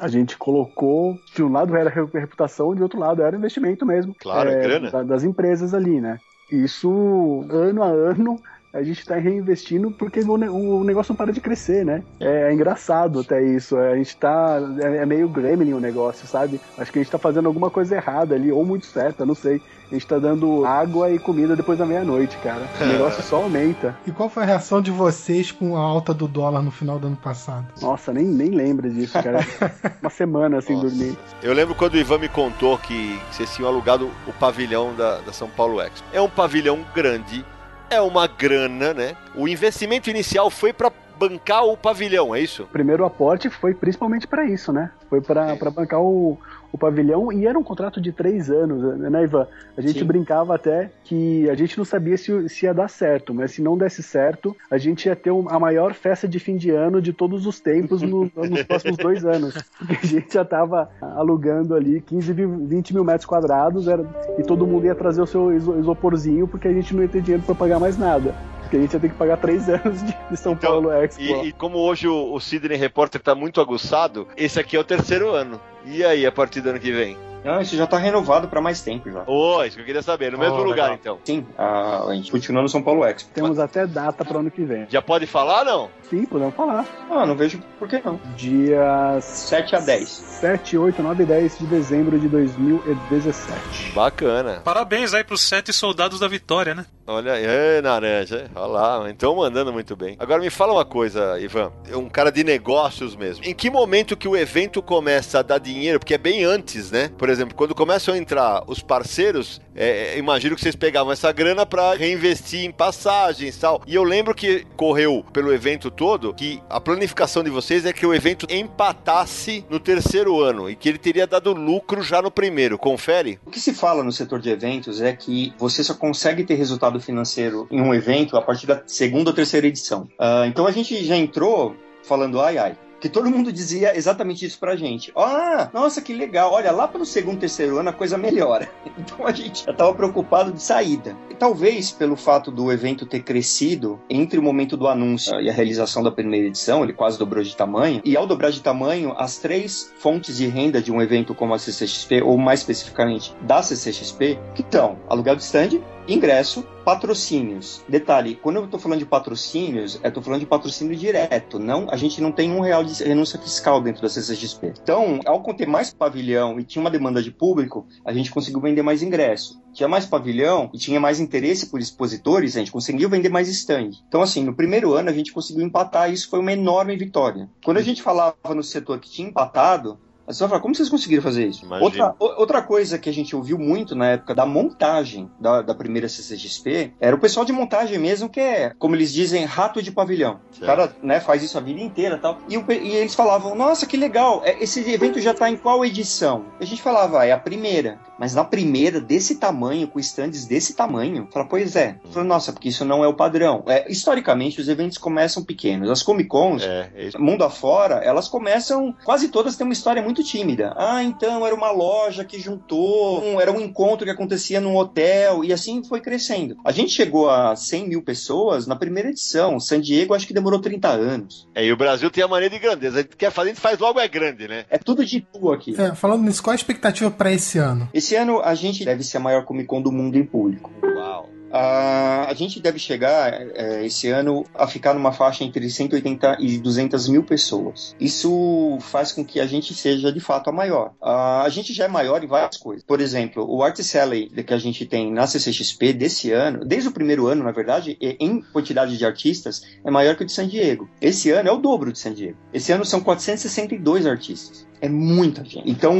a gente colocou, de um lado era reputação, de outro lado era investimento mesmo. Claro, é, é grana. das empresas ali, né? Isso, ano a ano, a gente está reinvestindo porque o, negócio não para de crescer, né? É, é engraçado até isso. É, a gente tá. É, é, meio gremlin o negócio, sabe? Acho que a gente está fazendo alguma coisa errada ali, ou muito certa, não sei. A gente tá dando água e comida depois da meia-noite, cara. O negócio só aumenta. E qual foi a reação de vocês com a alta do dólar no final do ano passado? Nossa, nem, nem lembra disso, cara. Uma semana assim Nossa. dormir. Eu lembro quando o Ivan me contou que vocês tinham alugado o pavilhão da, da São Paulo Expo. É um pavilhão grande, é uma grana, né? O investimento inicial foi para bancar o pavilhão, é isso? O primeiro aporte foi principalmente para isso, né? Foi para bancar o, o pavilhão e era um contrato de três anos, né, Ivan? A gente Sim. brincava até que a gente não sabia se, se ia dar certo, mas se não desse certo, a gente ia ter a maior festa de fim de ano de todos os tempos no, nos próximos dois anos. Porque a gente já estava alugando ali 15, 20 mil metros quadrados era, e todo mundo ia trazer o seu isoporzinho porque a gente não ia ter dinheiro para pagar mais nada que a gente ia ter que pagar três anos de, de São então, Paulo Expo. E, e, como hoje o, o Sidney Repórter está muito aguçado, esse aqui é o terceiro ano. E aí, a partir do ano que vem? Não, isso já tá renovado para mais tempo já. Oh, isso que eu queria saber. No oh, mesmo lugar, legal. então. Sim, a, a gente continua no São Paulo Expo. Temos Mas... até data para ano que vem. Já pode falar, não? Sim, podemos falar. Ah, não vejo por que não. Dia 7 a 10. 7, 8, 9 e 10 de dezembro de 2017. Bacana. Parabéns aí pros sete soldados da vitória, né? Olha aí, naranja. Olha lá, então mandando muito bem. Agora me fala uma coisa, Ivan. É um cara de negócios mesmo. Em que momento que o evento começa a dar dinheiro? Porque é bem antes, né? Por exemplo, quando começam a entrar os parceiros, é, é imagino que vocês pegavam essa grana para reinvestir em passagens e tal. E eu lembro que correu pelo evento todo que a planificação de vocês é que o evento empatasse no terceiro ano e que ele teria dado lucro já no primeiro. Confere? O que se fala no setor de eventos é que você só consegue ter resultado financeiro em um evento a partir da segunda ou terceira edição. Uh, então a gente já entrou falando ai ai que todo mundo dizia exatamente isso pra gente. Ah, nossa, que legal. Olha, lá pelo segundo, terceiro ano a coisa melhora. Então a gente já tava preocupado de saída. E talvez pelo fato do evento ter crescido entre o momento do anúncio e a realização da primeira edição, ele quase dobrou de tamanho. E ao dobrar de tamanho, as três fontes de renda de um evento como a CCXP, ou mais especificamente da CCXP, que estão aluguel de stand, ingresso, patrocínios. Detalhe, quando eu estou falando de patrocínios, eu estou falando de patrocínio direto. Não, a gente não tem um real de renúncia fiscal dentro da CCXP. Então, ao conter mais pavilhão e tinha uma demanda de público, a gente conseguiu vender mais ingresso. Tinha mais pavilhão e tinha mais interesse por expositores, a gente conseguiu vender mais stand. Então, assim, no primeiro ano a gente conseguiu empatar, isso foi uma enorme vitória. Quando a gente falava no setor que tinha empatado, você vai falar, como vocês conseguiram fazer isso? Outra, outra coisa que a gente ouviu muito na época da montagem da, da primeira CCXP era o pessoal de montagem mesmo, que é, como eles dizem, rato de pavilhão. Certo. O cara né, faz isso a vida inteira tal. E, e eles falavam, nossa, que legal, é, esse evento já tá em qual edição? E a gente falava, ah, é a primeira. Mas na primeira, desse tamanho, com stands desse tamanho, fala, pois é. Fala, nossa, porque isso não é o padrão. É, historicamente, os eventos começam pequenos. As Comic Cons, é, é mundo afora, elas começam, quase todas têm uma história muito muito tímida. Ah, então era uma loja que juntou, um, era um encontro que acontecia num hotel, e assim foi crescendo. A gente chegou a 100 mil pessoas na primeira edição. San Diego acho que demorou 30 anos. É, e o Brasil tem a maneira de grandeza. A gente quer fazer, a gente faz logo é grande, né? É tudo de tu aqui. É, falando nisso, qual a expectativa para esse ano? Esse ano a gente deve ser a maior Comic Con do mundo em público. Uau! Uh, a gente deve chegar uh, esse ano a ficar numa faixa entre 180 e 200 mil pessoas. Isso faz com que a gente seja de fato a maior. Uh, a gente já é maior em várias coisas. Por exemplo, o Art Sally que a gente tem na CCXP desse ano, desde o primeiro ano, na verdade, em quantidade de artistas, é maior que o de San Diego. Esse ano é o dobro de San Diego. Esse ano são 462 artistas é muita gente. Então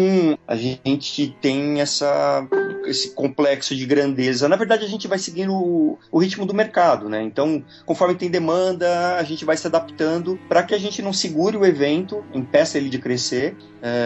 a gente tem essa, esse complexo de grandeza. Na verdade, a gente vai o, o ritmo do mercado, né? Então, conforme tem demanda, a gente vai se adaptando para que a gente não segure o evento, impeça ele de crescer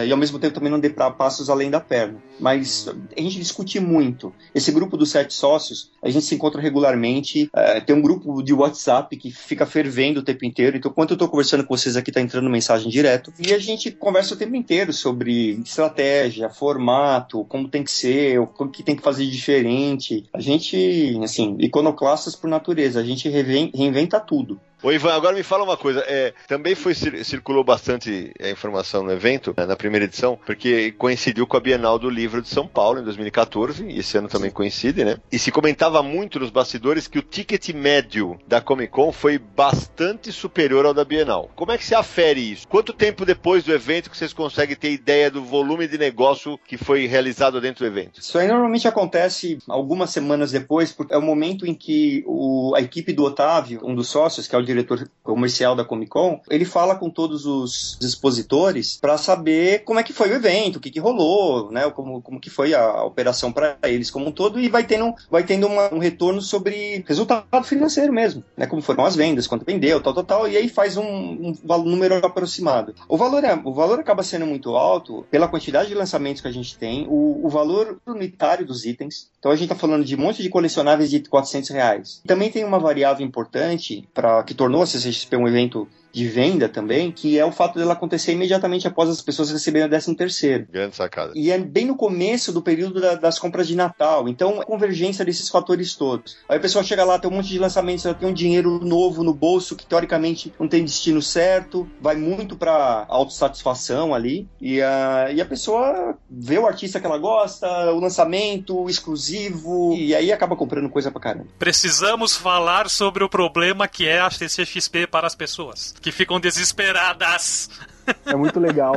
e ao mesmo tempo também não dê passos além da perna. Mas a gente discute muito. Esse grupo dos sete sócios, a gente se encontra regularmente. É, tem um grupo de WhatsApp que fica fervendo o tempo inteiro. Então, enquanto eu estou conversando com vocês aqui, tá entrando mensagem direto. E a gente conversa o tempo inteiro sobre estratégia, formato, como tem que ser, o que tem que fazer de diferente. A gente, assim, iconoclastas por natureza, a gente reinventa tudo. Ô Ivan, agora me fala uma coisa. É, também foi circulou bastante a informação no evento, né, na primeira edição, porque coincidiu com a Bienal do Livro de São Paulo em 2014, e esse ano também coincide, né? E se comentava muito nos bastidores que o ticket médio da Comic Con foi bastante superior ao da Bienal. Como é que se afere isso? Quanto tempo depois do evento que vocês conseguem ter ideia do volume de negócio que foi realizado dentro do evento? Isso aí normalmente acontece algumas semanas depois, porque é o momento em que o, a equipe do Otávio, um dos sócios, que é o diretor comercial da Comic Con, ele fala com todos os expositores para saber como é que foi o evento, o que, que rolou, né, como, como que foi a, a operação para eles como um todo e vai tendo, vai tendo uma, um retorno sobre resultado financeiro mesmo, né, como foram as vendas, quanto vendeu, tal, tal, tal, e aí faz um, um número aproximado. O valor, é, o valor acaba sendo muito alto pela quantidade de lançamentos que a gente tem, o, o valor unitário dos itens. Então a gente está falando de um monte de colecionáveis de 400 reais. Também tem uma variável importante para que tornou a CCXP um evento de venda também, que é o fato dela acontecer imediatamente após as pessoas receberem o 13 terceiro. Grande sacada. E é bem no começo do período da, das compras de Natal. Então, a convergência desses fatores todos. Aí a pessoa chega lá, tem um monte de lançamentos, ela tem um dinheiro novo no bolso que teoricamente não tem destino certo, vai muito para autossatisfação ali. E a, e a pessoa vê o artista que ela gosta, o lançamento, o exclusivo, e aí acaba comprando coisa pra caramba. Precisamos falar sobre o problema que é a CCXP para as pessoas que ficam desesperadas. É muito legal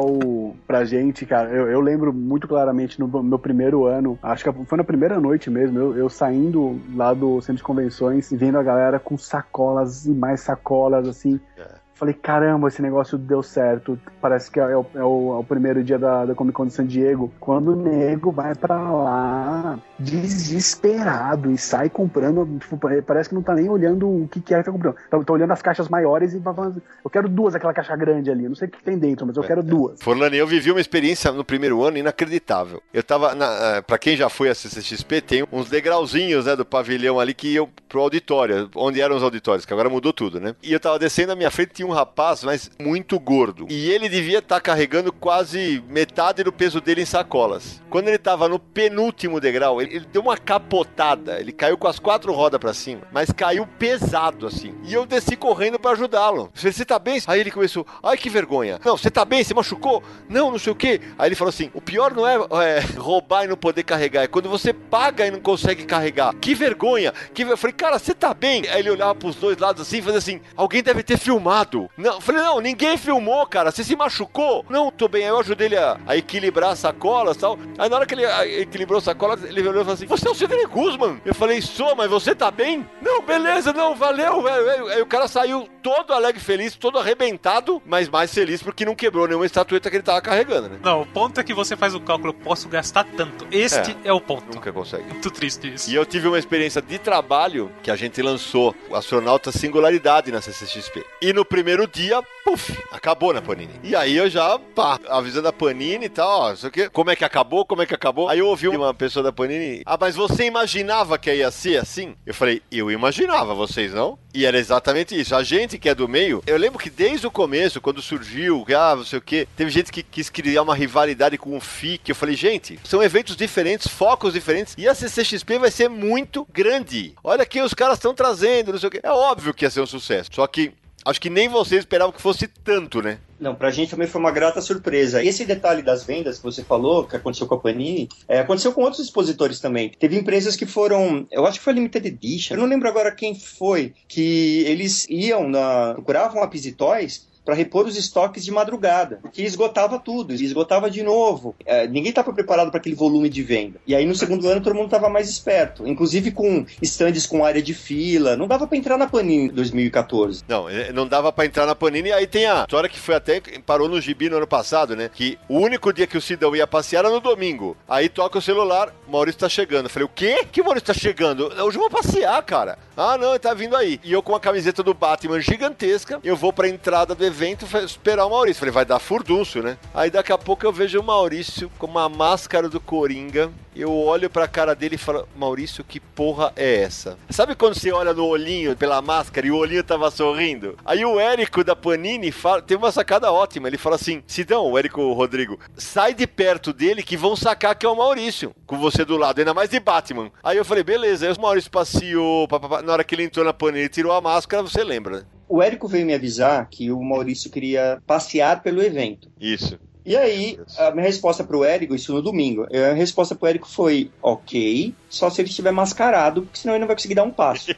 pra gente, cara. Eu, eu, lembro muito claramente no meu primeiro ano, acho que foi na primeira noite mesmo, eu, eu, saindo lá do centro de convenções e vendo a galera com sacolas e mais sacolas, assim. É. Falei, caramba, esse negócio deu certo. Parece que é o, é o, é o primeiro dia da, da, Comic Con de San Diego. Quando o nego vai para lá desesperado e sai comprando, tipo, parece que não tá nem olhando o que, que é que tá comprando. Tá, tá olhando as caixas maiores e vai falando, eu quero duas aquela caixa grande ali. Eu não sei o que tem dentro, mas eu quero duas. Forlani, eu vivi uma experiência no primeiro ano inacreditável. Eu tava, na, eh, pra quem já foi a CCXP, tem uns degrauzinhos, né, do pavilhão ali que iam pro auditório, onde eram os auditórios, que agora mudou tudo, né? E eu tava descendo, a minha frente tinha um rapaz, mas muito gordo. E ele devia estar tá carregando quase metade do peso dele em sacolas. Quando ele estava no penúltimo degrau, ele, ele, deu uma capotada. Ele caiu com as quatro rodas para cima, mas caiu pesado assim. E eu desci correndo para ajudá-lo. Você tá bem? Aí ele começou, ai que vergonha. Não, você tá bem? Você machucou? Não, não sei o que. Aí ele falou assim: o pior não é, é, roubar e não poder carregar, é quando você paga e não consegue carregar. Que vergonha. Que... Eu falei, cara, você tá bem? Aí ele olhava pros dois lados assim fazia assim: alguém deve ter filmado. Não, falei, não, ninguém filmou, cara. Você se machucou? Não, tô bem. Aí eu ajudei ele a, a equilibrar as sacolas e tal. Aí na hora que ele a, equilibrou as sacolas, ele olhou e falou assim: Você é o Sidney Guzman? Eu falei, sou, mas você tá bem? Não, beleza, não, valeu, velho. Aí o cara saiu todo alegre, feliz, todo arrebentado, mas mais feliz porque não quebrou nenhuma estatueta que ele tava carregando, né? Não, o ponto é que você faz o cálculo, eu posso gastar tanto. Este é, é o ponto. Nunca consegue. Muito triste isso. E eu tive uma experiência de trabalho que a gente lançou o Astronauta Singularidade na CCXP. E no primeiro dia, puf, acabou na Panini. E aí eu já, pá, avisando a Panini e tal, ó, isso aqui, como é que acabou, como é que acabou. Aí eu ouvi uma pessoa da Panini, ah, mas você imaginava que ia ser assim? Eu falei, eu imaginava, vocês não? E era exatamente isso. A gente que é do meio, eu lembro que desde o começo, quando surgiu, ah, não sei o quê, teve gente que quis criar uma rivalidade com o FIC. Eu falei, gente, são eventos diferentes, focos diferentes, e a CCXP vai ser muito grande. Olha que os caras estão trazendo, não sei o quê. É óbvio que ia ser um sucesso. Só que Acho que nem vocês esperavam que fosse tanto, né? Não, pra gente também foi uma grata surpresa. Esse detalhe das vendas que você falou, que aconteceu com a Panini, é, aconteceu com outros expositores também. Teve empresas que foram, eu acho que foi Limited Edition, eu não lembro agora quem foi, que eles iam na, procuravam a Toys para repor os estoques de madrugada, porque esgotava tudo, esgotava de novo. É, ninguém estava preparado para aquele volume de venda. E aí no segundo ano todo mundo estava mais esperto, inclusive com estandes com área de fila. Não dava para entrar na Panini em 2014. Não, é, não dava para entrar na Panini. Aí tem a história que foi até parou no Gibi no ano passado, né? Que o único dia que o Sidão ia passear era no domingo. Aí toca o celular, Maurício tá chegando. Eu falei, o quê? Que Maurício tá chegando? Hoje eu vou passear, cara. Ah, não, ele tá vindo aí. E eu com a camiseta do Batman gigantesca, eu vou pra entrada do evento esperar o Maurício. Falei, vai dar furdúncio, né? Aí daqui a pouco eu vejo o Maurício com uma máscara do Coringa. Eu olho pra cara dele e falo, Maurício, que porra é essa? Sabe quando você olha no olhinho pela máscara e o olhinho tava sorrindo? Aí o Érico da Panini fala, tem uma sacada ótima. Ele fala assim: Sidão, o Érico Rodrigo, sai de perto dele que vão sacar que é o Maurício, com você do lado, ainda mais de Batman. Aí eu falei, beleza. Aí o Maurício passeou, papapá. na hora que ele entrou na Panini tirou a máscara, você lembra, né? O Érico veio me avisar que o Maurício queria passear pelo evento. Isso. E aí, a minha resposta pro Érico, isso no domingo, a resposta pro Érico foi: ok, só se ele estiver mascarado, porque senão ele não vai conseguir dar um passo.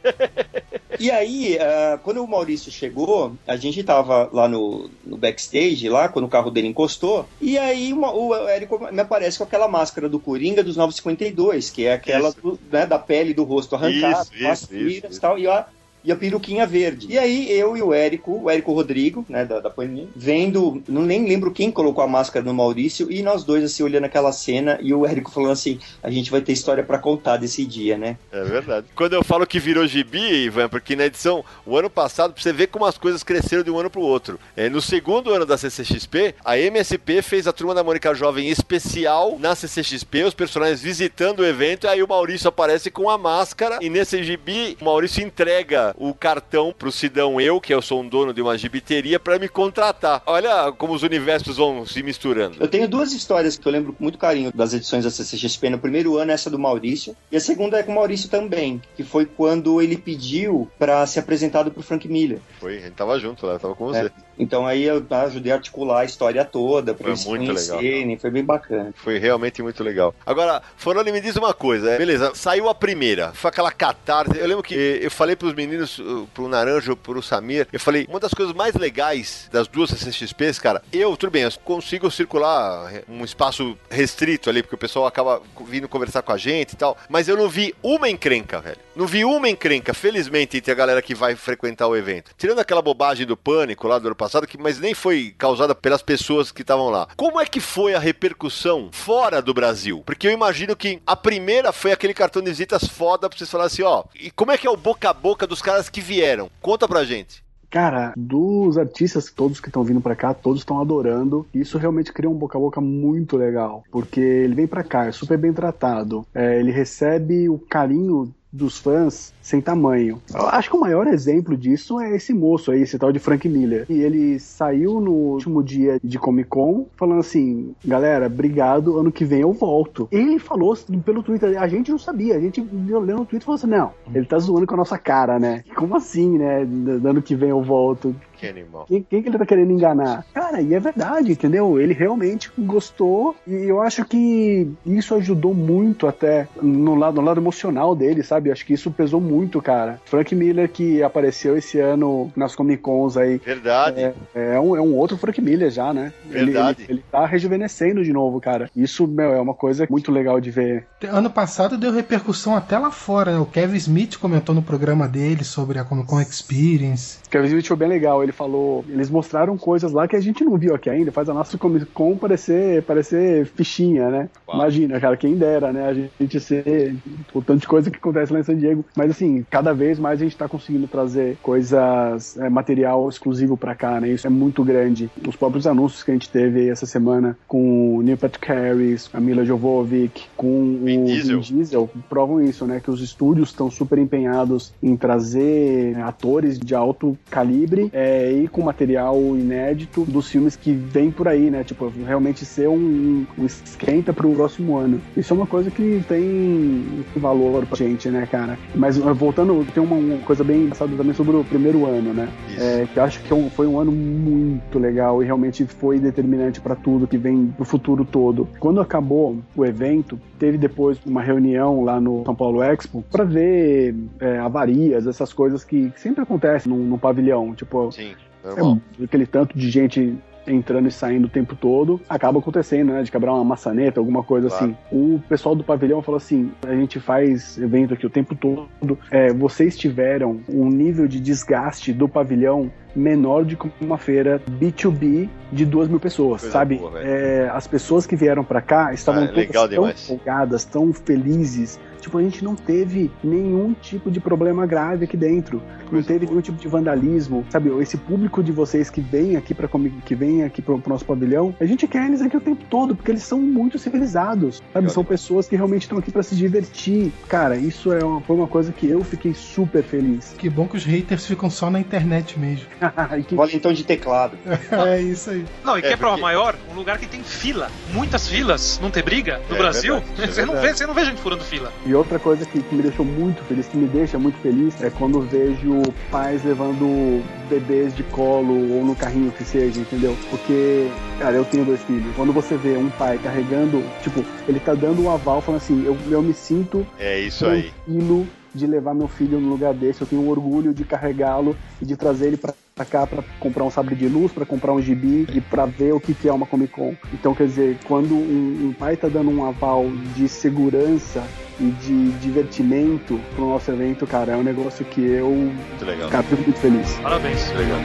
e aí, uh, quando o Maurício chegou, a gente tava lá no, no, backstage, lá, quando o carro dele encostou, e aí uma, o Érico me aparece com aquela máscara do Coringa dos 952, que é aquela do, né, da pele do rosto arrancada, isso, isso, isso, e tal, e a, e a peruquinha verde. E aí eu e o Érico, o Érico Rodrigo, né, da, da Panini, vendo, não nem lembro quem colocou a máscara no Maurício, e nós dois assim olhando aquela cena e o Érico falando assim: a gente vai ter história para contar desse dia, né? É verdade. Quando eu falo que virou gibi, Ivan, porque na edição, o ano passado, você ver como as coisas cresceram de um ano pro outro. É, no segundo ano da CCXP, a MSP fez a Turma da Mônica Jovem especial na CCXP, os personagens visitando o evento, e aí o Maurício aparece com a máscara, e nesse gibi, o Maurício entrega o cartão pro Sidão eu, que eu sou um dono de uma gibiteria, para me contratar. Olha como os universos vão se misturando. Eu tenho duas histórias que eu lembro com muito carinho das edições da CCXP. No primeiro ano, essa do Maurício, e a segunda é com o Maurício também, que foi quando ele pediu para ser apresentado pro Frank Miller. Foi, a gente tava junto lá, tava com você. É. Então aí eu ajudei a articular a história toda para Foi eles muito legal. conhecerem, foi bem bacana. Foi realmente muito legal. Agora, Foroni, me diz uma coisa. é, Beleza, saiu a primeira. Foi aquela catarse. Eu lembro que eh, eu falei pros meninos, uh, pro Naranjo, pro Samir, eu falei, uma das coisas mais legais das duas CCXPs, cara, eu, tudo bem, eu consigo circular eh, um espaço restrito ali, porque o pessoal acaba vindo conversar com a gente e tal, mas eu não vi uma encrenca, velho. Não vi uma encrenca, felizmente, entre a galera que vai frequentar o evento. Tirando aquela bobagem do pânico lá do ano passado, que, mas nem foi causada pelas pessoas que estavam lá. Como é que foi a repercussão fora do Brasil? Porque eu imagino que a primeira foi aquele cartão de visitas foda pra vocês falarem assim, ó, e como é que é o boca a boca dos caras que vieram? Conta pra gente. Cara, dos artistas todos que estão vindo pra cá, todos estão adorando. Isso realmente cria um boca a boca muito legal. Porque ele vem pra cá, é super bem tratado. É, ele recebe o carinho dos fãs sem tamanho. Eu acho que o maior exemplo disso é esse moço aí, esse tal de Frank Miller. E ele saiu no último dia de Comic Con falando assim: galera, obrigado, ano que vem eu volto. Ele falou pelo Twitter, a gente não sabia, a gente lendo no Twitter falou assim: não, ele tá zoando com a nossa cara, né? Como assim, né? Ano que vem eu volto. Que animal. Quem, quem que ele tá querendo enganar? Cara, e é verdade, entendeu? Ele realmente gostou e eu acho que isso ajudou muito até no lado, no lado emocional dele, sabe? Acho que isso pesou muito, cara. Frank Miller que apareceu esse ano nas Comic Cons aí. Verdade. É, é um, é um outro Frank Miller já, né? Ele- Verdade. Ele, ele tá rejuvenescendo de novo, cara. Isso, meu, é uma coisa muito legal de ver. Ano passado deu repercussão até lá fora, né? O Kevin Smith comentou no programa dele sobre a Comic Con Experience. Kevin Smith foi bem legal. Ele falou, eles mostraram coisas lá que a gente não viu aqui ainda. Faz a nossa Comic Con parecer, parecer fichinha, né? Uau. Imagina, cara, quem dera, né? A gente ser o tanto de coisa que acontece lá em San Diego. Mas assim, cada vez mais a gente tá conseguindo trazer coisas, é, material exclusivo pra cá, né? Isso é muito grande. Os próprios anúncios que a gente teve essa semana com o Neil Patrick Harris, a Mila Jovovich, com Vin o Diesel. Vin Diesel, provam isso, né? Que os estúdios estão super empenhados em trazer atores de alto calibre é, e com material inédito dos filmes que vem por aí, né? Tipo, realmente ser um, um esquenta pro próximo ano. Isso é uma coisa que tem valor pra gente, né, cara? Mas eh, voltando, tem uma, uma coisa bem engraçada também sobre o primeiro ano, né? É, que eu acho que é foi um ano muito legal e realmente foi determinante para tudo que vem pro futuro todo. Quando acabou o evento, teve depois uma reunião lá no São Paulo Expo para ver é, avarias, essas coisas que, que sempre acontecem num, num pavilhão. Tipo, Sim. É, aquele tanto de gente entrando e saindo o tempo todo, acaba acontecendo, né? De quebrar uma maçaneta, alguma coisa Claro. assim. O pessoal do pavilhão falou assim: a gente faz evento aqui o tempo todo. é, vocês tiveram um nível de desgaste do pavilhão menor de que uma feira B2B de duas mil pessoas, Coisa sabe? boa. É, as pessoas que vieram pra cá estavam Ah, é todas tão empolgadas, tão felizes. Tipo, a gente não teve nenhum tipo de problema grave aqui dentro. Não teve nenhum tipo de vandalismo, sabe? Esse público de vocês que vem aqui para que vem aqui pro, pro nosso pavilhão, a gente quer eles aqui o tempo todo, porque eles são muito civilizados, sabe? São pessoas que realmente estão aqui para se divertir. Cara, isso é uma, foi uma coisa que eu fiquei super feliz. Que bom que os haters ficam só na internet mesmo. Que- Valentão de teclado. é isso aí. Não, e É, quer prova porque- maior? Um lugar que tem fila. Muitas filas. Não ter briga? No É, Brasil? verdade, é você, não vê, você não vê gente furando fila. E outra coisa que, que me deixou muito feliz, que me deixa muito feliz, é quando vejo pais levando bebês de colo ou no carrinho que seja, entendeu? Porque, cara, eu tenho dois filhos. Quando você vê um pai carregando, tipo, ele tá dando um aval falando assim, eu, eu me sinto É isso aí. tranquilo de levar meu filho num lugar desse, eu tenho orgulho de carregá-lo e de trazer ele pra cá pra comprar um sabre de luz, pra comprar um gibi e pra ver o que que é uma Comic Con. Então, quer dizer, quando um, um pai tá dando um aval de segurança e de divertimento pro nosso evento, cara, é um negócio que eu, Muito legal. cara, fico muito feliz. Parabéns. Legal.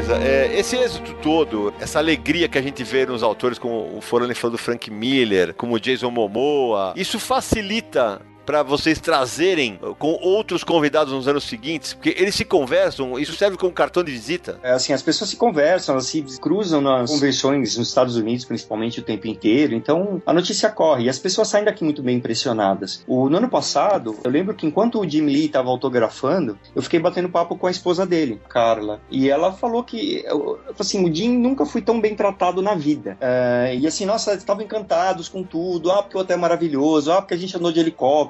Coisa. é, esse êxito todo, essa alegria que a gente vê nos autores, como o Forlani falou do Frank Miller, como o Jason Momoa, isso facilita para vocês trazerem com outros convidados nos anos seguintes? Porque eles se conversam, isso serve como cartão de visita? É assim, as pessoas se conversam, elas se cruzam nas convenções nos Estados Unidos, principalmente o tempo inteiro. Então a notícia corre e as pessoas saem daqui muito bem impressionadas. O, no ano passado, eu lembro que enquanto o Jim Lee estava autografando, eu fiquei batendo papo com a esposa dele, Carla, e ela falou que assim, o Jim nunca foi tão bem tratado na vida. É, e assim, nossa, estavam encantados com tudo. Ah, porque o hotel é maravilhoso. Ah, porque a gente andou de helicóptero.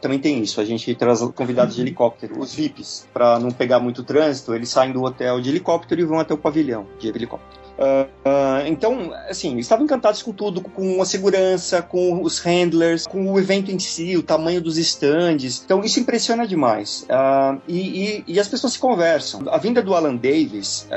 Também tem isso. A gente traz convidados de helicóptero, os VIPs, para não pegar muito trânsito. Eles saem do hotel de helicóptero e vão até o pavilhão de helicóptero. Uh, uh, então, assim, estavam encantados com tudo, com a segurança, com os handlers, com o evento em si, o tamanho dos stands. Então, isso impressiona demais. Uh, e, e, e, as pessoas se conversam. A vinda do Alan Davis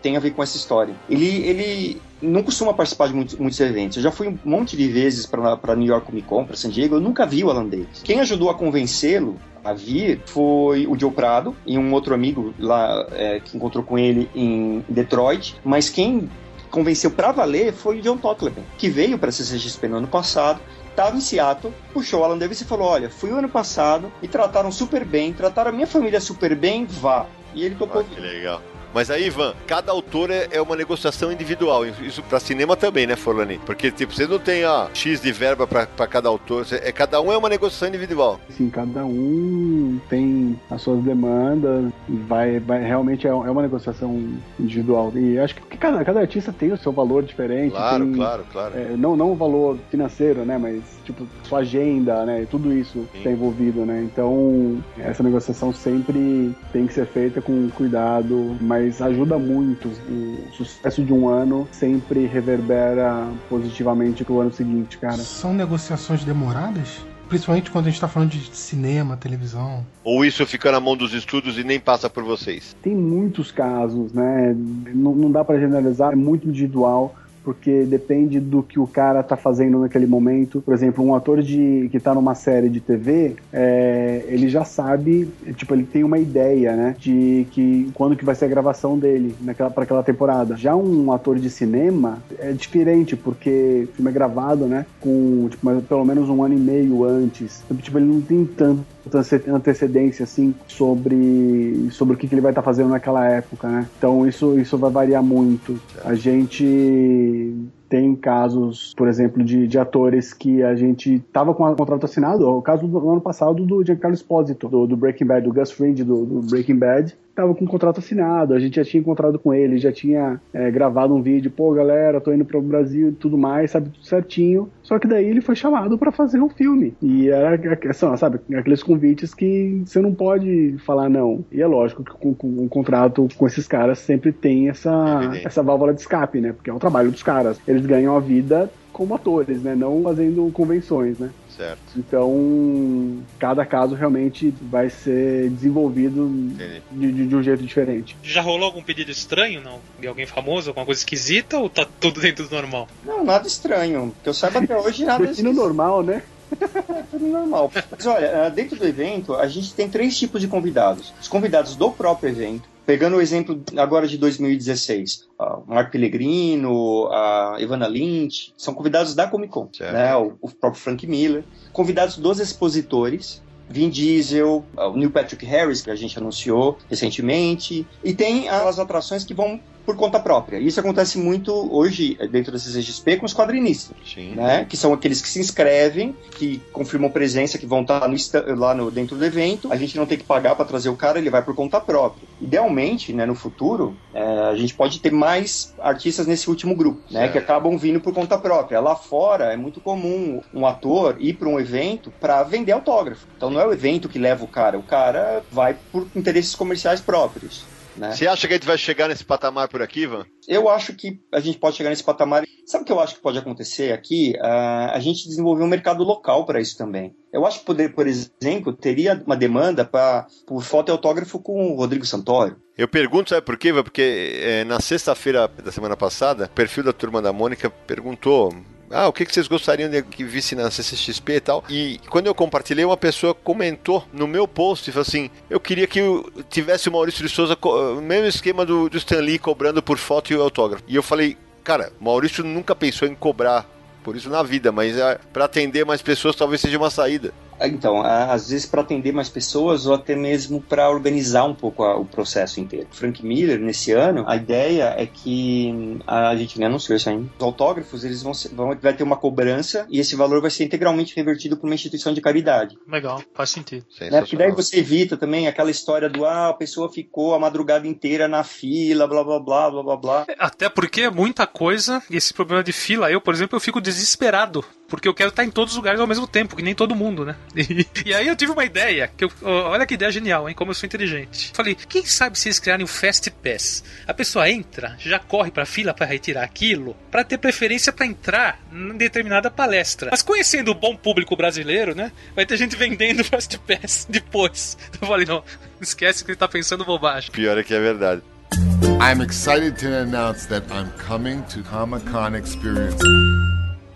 tem a ver com essa história. Ele, ele não costuma participar de muitos, muitos, eventos. Eu já fui um monte de vezes para New York Comic Con, para San Diego, eu nunca vi o Alan Davis. Quem ajudou a convencê-lo a vir foi o Joe Prado e um outro amigo lá é, que encontrou com ele em Detroit, mas quem convenceu para valer foi o John Tockleben, que veio para a CCXP no ano passado, estava em Seattle, puxou o Alan Davis e falou: Olha, fui o ano passado e trataram super bem, trataram a minha família super bem, vá. E ele topou. Ah, que legal. Mas aí, Ivan, cada autor é, é uma negociação individual. Isso para cinema também, né, Forlani? Porque, tipo, você não tem a X de verba para cada autor. é, cada um é uma negociação individual. Sim, cada um tem as suas demandas. Vai, vai realmente é, é uma negociação individual. E acho que cada, cada artista tem o seu valor diferente. Claro, tem, claro, claro. É, não, não o valor financeiro, né? Mas, tipo, sua agenda, né? Tudo isso está envolvido, né? Então, essa negociação sempre tem que ser feita com cuidado, mas mas ajuda muito. O sucesso de um ano sempre reverbera positivamente pro ano seguinte, cara. São negociações demoradas? Principalmente quando a gente está falando de cinema, televisão. Ou isso fica na mão dos estúdios e nem passa por vocês? Tem muitos casos, né? Não, não dá para generalizar, é muito individual porque depende do que o cara tá fazendo naquele momento. Por exemplo, um ator de, que tá numa série de TV, é, ele já sabe, tipo, ele tem uma ideia, né, de que quando que vai ser a gravação dele naquela para aquela temporada. Já um ator de cinema é diferente, porque o filme é gravado, né, com tipo, pelo menos um ano e meio antes. Então, tipo, ele não tem tanto antecedência assim sobre sobre o que, que ele vai estar tá fazendo naquela época, né? Então isso isso vai variar muito. A gente tem casos, por exemplo, de, de atores que a gente tava com o contrato assinado. O caso do ano passado do Giancarlo Esposito, do, do Breaking Bad, do Gus Fring do, do Breaking Bad tava com o contrato assinado, a gente já tinha encontrado com ele, já tinha é, gravado um vídeo, pô, galera, tô indo pro Brasil e tudo mais, sabe, tudo certinho. Só que daí ele foi chamado para fazer um filme. E era, sabe, aqueles convites que você não pode falar não. E é lógico que com, com um contrato com esses caras sempre tem essa, essa válvula de escape, né? Porque é o trabalho dos caras. Eles ganham a vida como atores, né? Não fazendo convenções, né? Certo. Então, cada caso realmente vai ser desenvolvido de, de, de, um jeito diferente. Já rolou algum pedido estranho, não? De alguém famoso, alguma coisa esquisita ou tá tudo dentro do normal? Não, nada estranho. Que eu saiba até hoje nada Destino normal, né? É tudo normal. Mas olha, eh, dentro do evento, a gente tem três tipos de convidados: os convidados do próprio evento, Pegando o exemplo agora de 2016, o Mark Pellegrino, a Ivana Lynch, são convidados da Comic Con, né? O, o, próprio Frank Miller, convidados dos expositores, Vin Diesel, o Neil Patrick Harris, que a gente anunciou recentemente, e tem as atrações que vão por conta própria. Isso acontece muito hoje dentro da CCXP com os quadrinistas, Sim. né? Que são aqueles que se inscrevem, que confirmam presença, que vão estar no, lá no, dentro do evento. A gente não tem que pagar para trazer o cara, ele vai por conta própria. Idealmente, né, no futuro, é, a gente pode ter mais artistas nesse último grupo, né? Que acabam vindo por conta própria. Lá fora é muito comum um ator ir para um evento para vender autógrafo. Então não é o evento que leva o cara, o cara vai por interesses comerciais próprios. Né? Você acha que a gente vai chegar nesse patamar por aqui, Ivan? Eu acho que a gente pode chegar nesse patamar. Sabe o que eu acho que pode acontecer aqui? Uh, a gente desenvolver um mercado local para isso também. Eu acho que, poder, por exemplo, teria uma demanda pra, por foto e autógrafo com o Rodrigo Santoro. Eu pergunto, sabe por quê? Porque é, na sexta-feira da semana passada, o perfil da turma da Mônica perguntou ah, o que, vocês gostariam de que visse na CCXP e tal. E quando eu compartilhei, uma pessoa comentou no meu post e falou assim: eu queria que tivesse o Maurício de Souza, o mesmo esquema do, do Stan Lee cobrando por foto e autógrafo. E eu falei, cara, Maurício nunca pensou em cobrar por isso na vida, mas é, para atender mais pessoas talvez seja uma saída. Então, às vezes para atender mais pessoas ou até mesmo para organizar um pouco a, o processo inteiro. Frank Miller, nesse ano, a ideia é que a gente nem anunciou isso ainda. Os autógrafos, eles vão, vão vai ter uma cobrança e esse valor vai ser integralmente revertido para uma instituição de caridade. Legal, faz sentido. Né? Porque daí você evita também aquela história do ah, a pessoa ficou a madrugada inteira na fila, blá blá blá blá blá blá. Até porque é muita coisa e esse problema de fila, eu, por exemplo, eu fico desesperado porque eu quero estar em todos os lugares ao mesmo tempo, que nem todo mundo, né? E, e aí eu tive uma ideia, que eu, olha que ideia genial, hein? Como eu sou inteligente. Falei, quem sabe se eles criarem o Fast Pass? A pessoa entra, já corre pra fila para retirar aquilo, para ter preferência para entrar em determinada palestra. Mas conhecendo o bom público brasileiro, né? Vai ter gente vendendo Fast Pass depois. Então eu falei, não, esquece que ele tá pensando bobagem. Pior é que é verdade. I'm excited to announce that I'm coming to Comic Con Experience.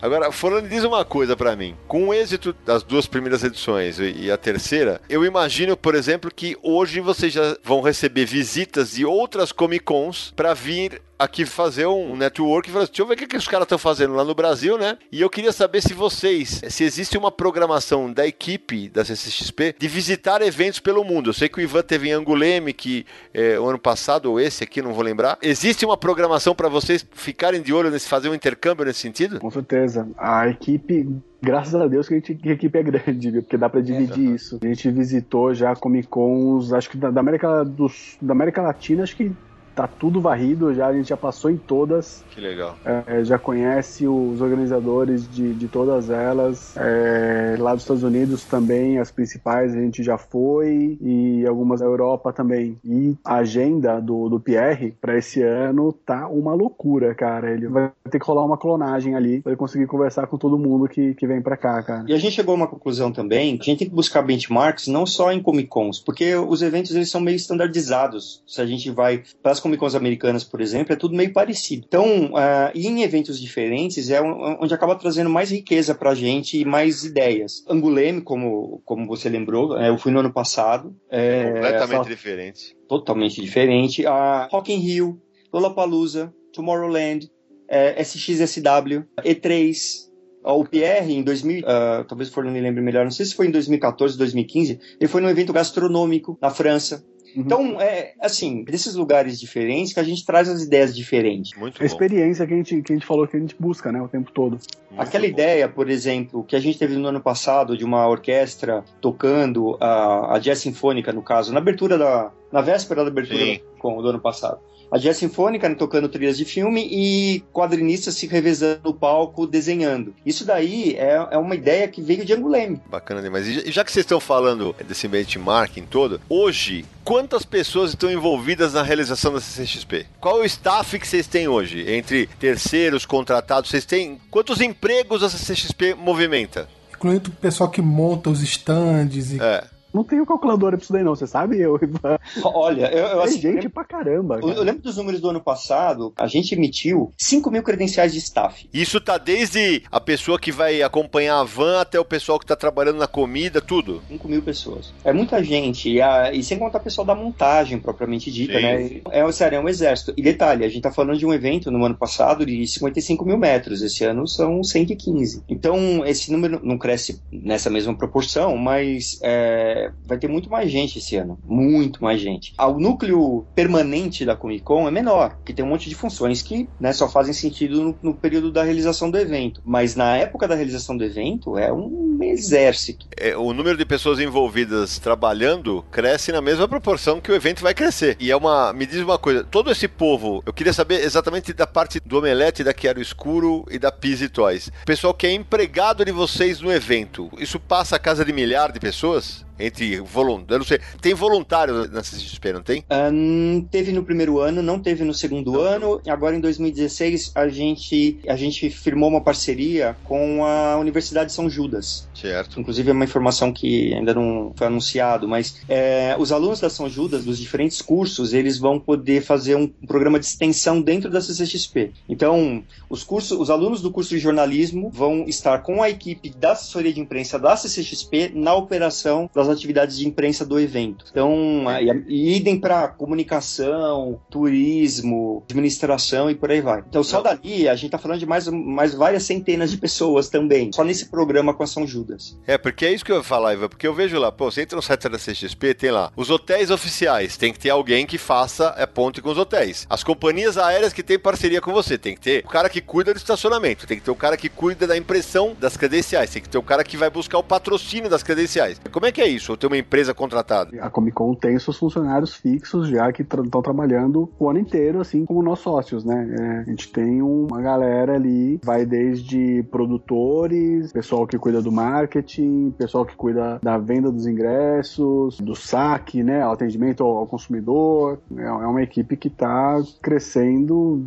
Agora, Forlani, diz uma coisa para mim. Com o êxito das duas primeiras edições e a terceira, eu imagino, por exemplo, que hoje vocês já vão receber visitas de outras Comic Cons para vir aqui fazer um network e falar, deixa eu ver o que, que os caras estão fazendo lá no Brasil, né? E eu queria saber se vocês, se existe uma programação da equipe da CCXP de visitar eventos pelo mundo. Eu sei que o Ivan teve em Anguleme, que é, o ano passado, ou esse aqui, não vou lembrar. Existe uma programação para vocês ficarem de olho nesse, fazer um intercâmbio nesse sentido? Com certeza. A equipe graças a Deus que a, gente, que a equipe é grande, viu? porque dá para dividir é, isso. A gente visitou já Comic Cons, acho que da, da América do, da América Latina, acho que tá tudo varrido, já a gente já passou em todas. Que legal. É, já conhece os organizadores de, de todas elas. É, lá dos Estados Unidos também, as principais a gente já foi, e algumas da Europa também. E a agenda do, do Pierre para esse ano tá uma loucura, cara. Ele vai ter que rolar uma clonagem ali pra ele conseguir conversar com todo mundo que, que vem para cá, cara. E a gente chegou a uma conclusão também que a gente tem que buscar benchmarks não só em Comic Cons, porque os eventos eles são meio standardizados. Se a gente vai para as Comic Cons americanas, por exemplo, é tudo meio parecido. Então, uh, em eventos diferentes é onde acaba trazendo mais riqueza pra gente e mais ideias. Anguleme, como, como você lembrou, é, eu fui no ano passado. É, Completamente diferente. Totalmente diferente. A Rock in Rio, Lollapalooza, Tomorrowland, é, SXSW, E3, o Pierre, em 2000, uh, ah, talvez o Forno me lembre melhor, não sei se foi em 2014, 2015, ele foi num evento gastronômico na França. Uhum. Então, é assim, desses lugares diferentes que a gente traz as ideias diferentes. Muito a experiência que a, gente, que a gente falou que a gente busca, né, o tempo todo. Muito Aquela bom. ideia, por exemplo, que a gente teve no ano passado de uma orquestra tocando a, a jazz sinfônica, no caso, na abertura da. na véspera da abertura do, do ano passado a jazz sinfônica né, tocando trilhas de filme e quadrinistas se revezando no palco desenhando. Isso daí é, é uma ideia que veio de Anguleme. Bacana demais. E já que vocês estão falando desse benchmarking todo, hoje, quantas pessoas estão envolvidas na realização da CCXP? Qual é o staff que vocês têm hoje? Entre terceiros, contratados, vocês têm quantos empregos a CCXP movimenta? Incluindo o pessoal que monta os stands e... É. Não tenho calculadora pra isso daí, não, você sabe? Eu, Olha, eu, eu assim, gente pra caramba. Cara. Eu, lembro dos números do ano passado, a gente emitiu 5 mil credenciais de staff. Isso tá desde a pessoa que vai acompanhar a van até o pessoal que tá trabalhando na comida, tudo. 5 mil pessoas. É muita gente. E, a, e sem contar o pessoal da montagem, propriamente dita, Sim. né? É, sério, é um exército. E detalhe, a gente tá falando de um evento no ano passado de 55 mil metros. Esse ano são 115. Então, esse número não cresce nessa mesma proporção, mas é, vai ter muito mais gente esse ano. Muito mais gente. O núcleo permanente da Comic Con é menor, que tem um monte de funções que né, só fazem sentido no, no, período da realização do evento. Mas na época da realização do evento, é um exército. É, o número de pessoas envolvidas trabalhando cresce na mesma proporção que o evento vai crescer. E é uma. Me diz uma coisa: todo esse povo, eu queria saber exatamente da parte do Omelete, da Quero Escuro e da Pizzy Toys. Pessoal que é empregado de vocês no evento, isso passa a casa de milhar de pessoas? Entre voluntários. Não sei, tem voluntário na CCXP, não tem? Um, teve no primeiro ano, não teve no segundo não. ano. Agora em 2016 a gente a gente firmou uma parceria com a Universidade de São Judas. Certo. Inclusive é uma informação que ainda não foi anunciado, mas é, os alunos da São Judas dos diferentes cursos eles vão poder fazer um programa de extensão dentro da CCXP. Então os cursos, os alunos do curso de jornalismo vão estar com a equipe da assessoria de imprensa da CCXP na operação das das atividades de imprensa do evento. Então, e idem para comunicação, turismo, administração e por aí vai. Então, só dali a gente tá falando de mais, mais várias centenas de pessoas também, só nesse programa com a São Judas. É, porque é isso que eu ia falar, Ivan, porque eu vejo lá, pô, você entra no site da CXP, tem lá os hotéis oficiais, tem que ter alguém que faça é, ponte com os hotéis. As companhias aéreas que tem parceria com você, tem que ter o cara que cuida do estacionamento, tem que ter o cara que cuida da impressão das credenciais, tem que ter o cara que vai buscar o patrocínio das credenciais. Como é que é isso? Ou ter uma empresa contratada? A Comic Con tem seus funcionários fixos já que estão trabalhando o ano inteiro, assim como nós sócios, né? É, a gente tem uma galera ali, vai desde produtores, pessoal que cuida do marketing, pessoal que cuida da venda dos ingressos, do saque, né? Atendimento ao consumidor. É, é uma equipe que está crescendo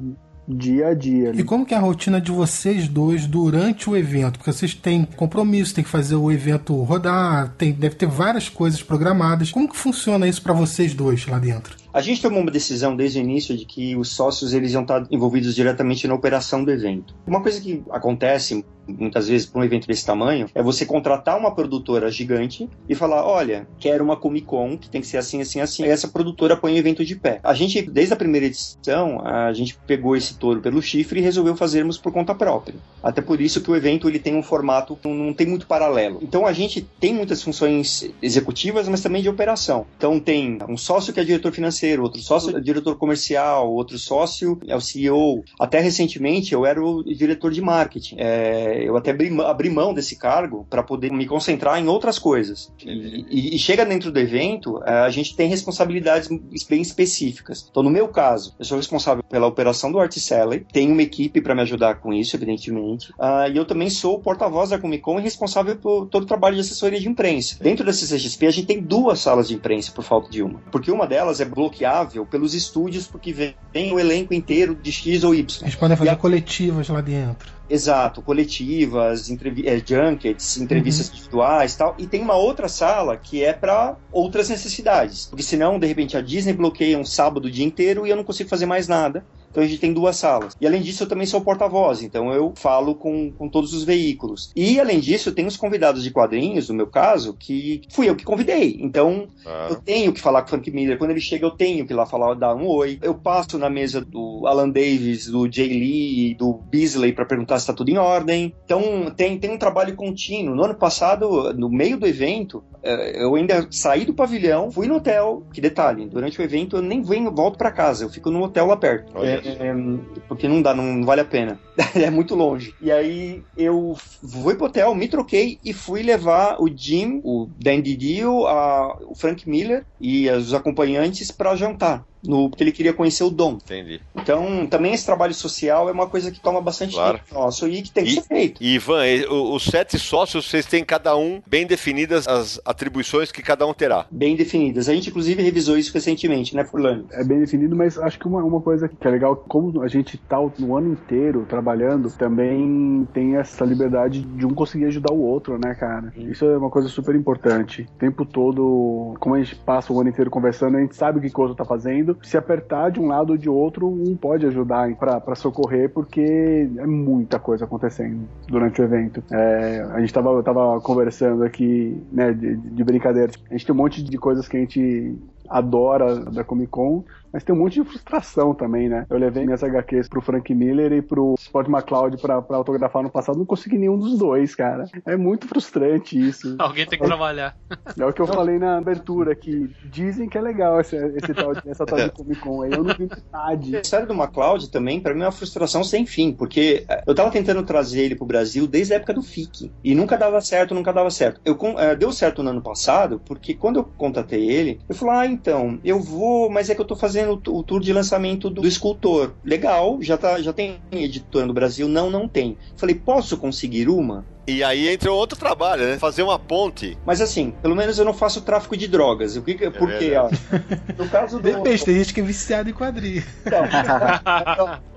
dia a dia. E como que é a rotina de vocês dois durante o evento? Porque vocês têm compromisso, tem que fazer o evento rodar, tem, deve ter várias coisas programadas. Como que funciona isso para vocês dois lá dentro? A gente tomou uma decisão desde o início de que os sócios eles iam estar envolvidos diretamente na operação do evento. Uma coisa que acontece muitas vezes para um evento desse tamanho é você contratar uma produtora gigante e falar: olha, quero uma Comic Con que tem que ser assim, assim, assim. E essa produtora põe o evento de pé. A gente, desde a primeira edição, a gente pegou esse touro pelo chifre e resolveu fazermos por conta própria. Até por isso que o evento ele tem um formato que não tem muito paralelo. Então a gente tem muitas funções executivas, mas também de operação. Então tem um sócio que é diretor financeiro financeiro, outro sócio é diretor comercial, outro sócio é o CEO. Até recentemente eu era o diretor de marketing. É, eu até abri, abri, mão desse cargo para poder me concentrar em outras coisas. E, e, e, chega dentro do evento, é, a gente tem responsabilidades bem específicas. Então, no meu caso, eu sou responsável pela operação do Articelli, tenho uma equipe para me ajudar com isso, evidentemente. Uh, e eu também sou o porta-voz da Comic Con e responsável por todo o trabalho de assessoria de imprensa. Dentro da CCXP, a gente tem duas salas de imprensa por falta de uma. Porque uma delas é bloqueável pelos estúdios, porque vem o elenco inteiro de X ou Y. Eles podem fazer a... coletivas lá dentro. Exato, coletivas, entrev é, junkets, entrevistas uhum. individuais tal. E tem uma outra sala que é para outras necessidades. Porque senão, de repente, a Disney bloqueia um sábado o dia inteiro e eu não consigo fazer mais nada. Então a gente tem duas salas. E além disso, eu também sou porta-voz, então eu falo com, com todos os veículos. E além disso, eu tenho os convidados de quadrinhos, no meu caso, que fui eu que convidei. Então eu tenho que falar com o Frank Miller. Quando ele chega, eu tenho que ir lá falar, dar um oi. Eu passo na mesa do Alan Davis, do Jay Lee, do Beasley para perguntar se está tudo em ordem. Então tem, tem um trabalho contínuo. No ano passado, no meio do evento, é, eu ainda saí do pavilhão, fui no hotel. Que detalhe, durante o evento eu nem venho, volto para casa, eu fico no hotel lá perto. É, é, porque não dá, não vale a pena. é muito longe. E aí eu fui pro hotel, me troquei e fui levar o Jim, o Dan Didio, a, o Frank Miller e os acompanhantes para jantar no, porque ele queria conhecer o Dom. Entendi. Então, também esse trabalho social é uma coisa que toma bastante claro. tempo nosso e que tem que e, ser feito. E Ivan, os sete sócios, vocês têm cada um bem definidas as atribuições que cada um terá. Bem definidas. A gente, inclusive, revisou isso recentemente, né, Furlano? É bem definido, mas acho que uma, uma coisa que é legal, como a gente tá no ano inteiro trabalhando, também tem essa liberdade de um conseguir ajudar o outro, né, cara? Isso é uma coisa super importante. O tempo todo, como a gente passa o ano inteiro conversando, a gente sabe o que o outro tá fazendo se apertar de um lado ou de outro, um pode ajudar para socorrer, porque é muita coisa acontecendo durante o evento. É, a gente tava, tava conversando aqui, né, de, de brincadeira. A gente tem um monte de coisas que a gente adora da Comic Con, mas tem um monte de frustração também, né? Eu levei minhas HQs pro Frank Miller e pro Scott McCloud pra, pra autografar no passado, não consegui nenhum dos dois, cara. É muito frustrante isso. Alguém tem que trabalhar. É o que eu falei na abertura, que dizem que é legal esse, esse tal, essa tal de Comic Con aí, eu não vi metade. A história do McCloud também, pra mim, é uma frustração sem fim, porque é, eu tava tentando trazer ele pro Brasil desde a época do FIC, e nunca dava certo, nunca dava certo. Eu, uh, deu certo no ano passado, porque quando eu contatei ele, eu falei, ah, então, eu vou, mas é que eu tô fazendo o tour de lançamento do, do escultor. Legal, já, tá, já tem editora no Brasil? Não, não tem. Falei, posso conseguir uma? E aí entra outro trabalho, né? Fazer uma ponte. Mas assim, pelo menos eu não faço tráfico de drogas. O que, é porque, ó, no caso do. Depende, tem gente que é viciado em quadrinho. Então,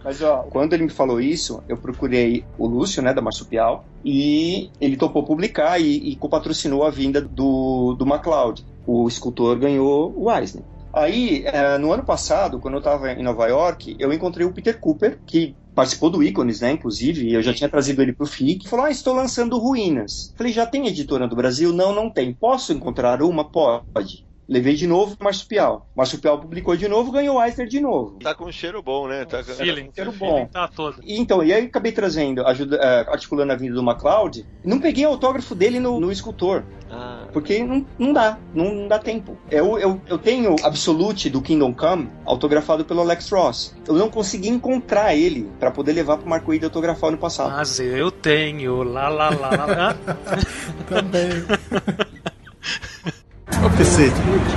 mas ó, quando ele me falou isso, eu procurei o Lúcio, né, da Marsupial, e ele topou publicar e, e patrocinou a vinda do, do MacLeod. O escultor ganhou o Eisner. Aí, é, no ano passado, quando eu estava em Nova York, eu encontrei o Peter Cooper, que participou do Ícones, né, inclusive, eu já tinha trazido ele pro FIC, falou, ah, estou lançando Ruínas. Falei, já tem editora do Brasil? Não, não tem. Posso encontrar uma? Pode. Levei de novo pro Marsupial. Marsupial publicou de novo, ganhou o Eisner de novo. Tá com um cheiro bom, né? Tá com... Feeling, Cheiro o bom. feeling tá todo. E, então, e aí acabei trazendo, ajuda, eh, articulando a vinda do MacLeod. Não peguei autógrafo dele no, no escultor. Ah, Porque não, não dá, não, não dá tempo. Eu, eu, eu tenho Absolute do Kingdom Come autografado pelo Alex Ross. Eu não consegui encontrar ele pra poder levar pro Marco Ida autografar no passado. Mas eu tenho, lá, lá, lá, lá. lá. Também. Ô Piscite,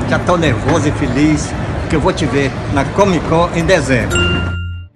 já tô nervoso e feliz que eu vou te ver na Comic Con em dezembro.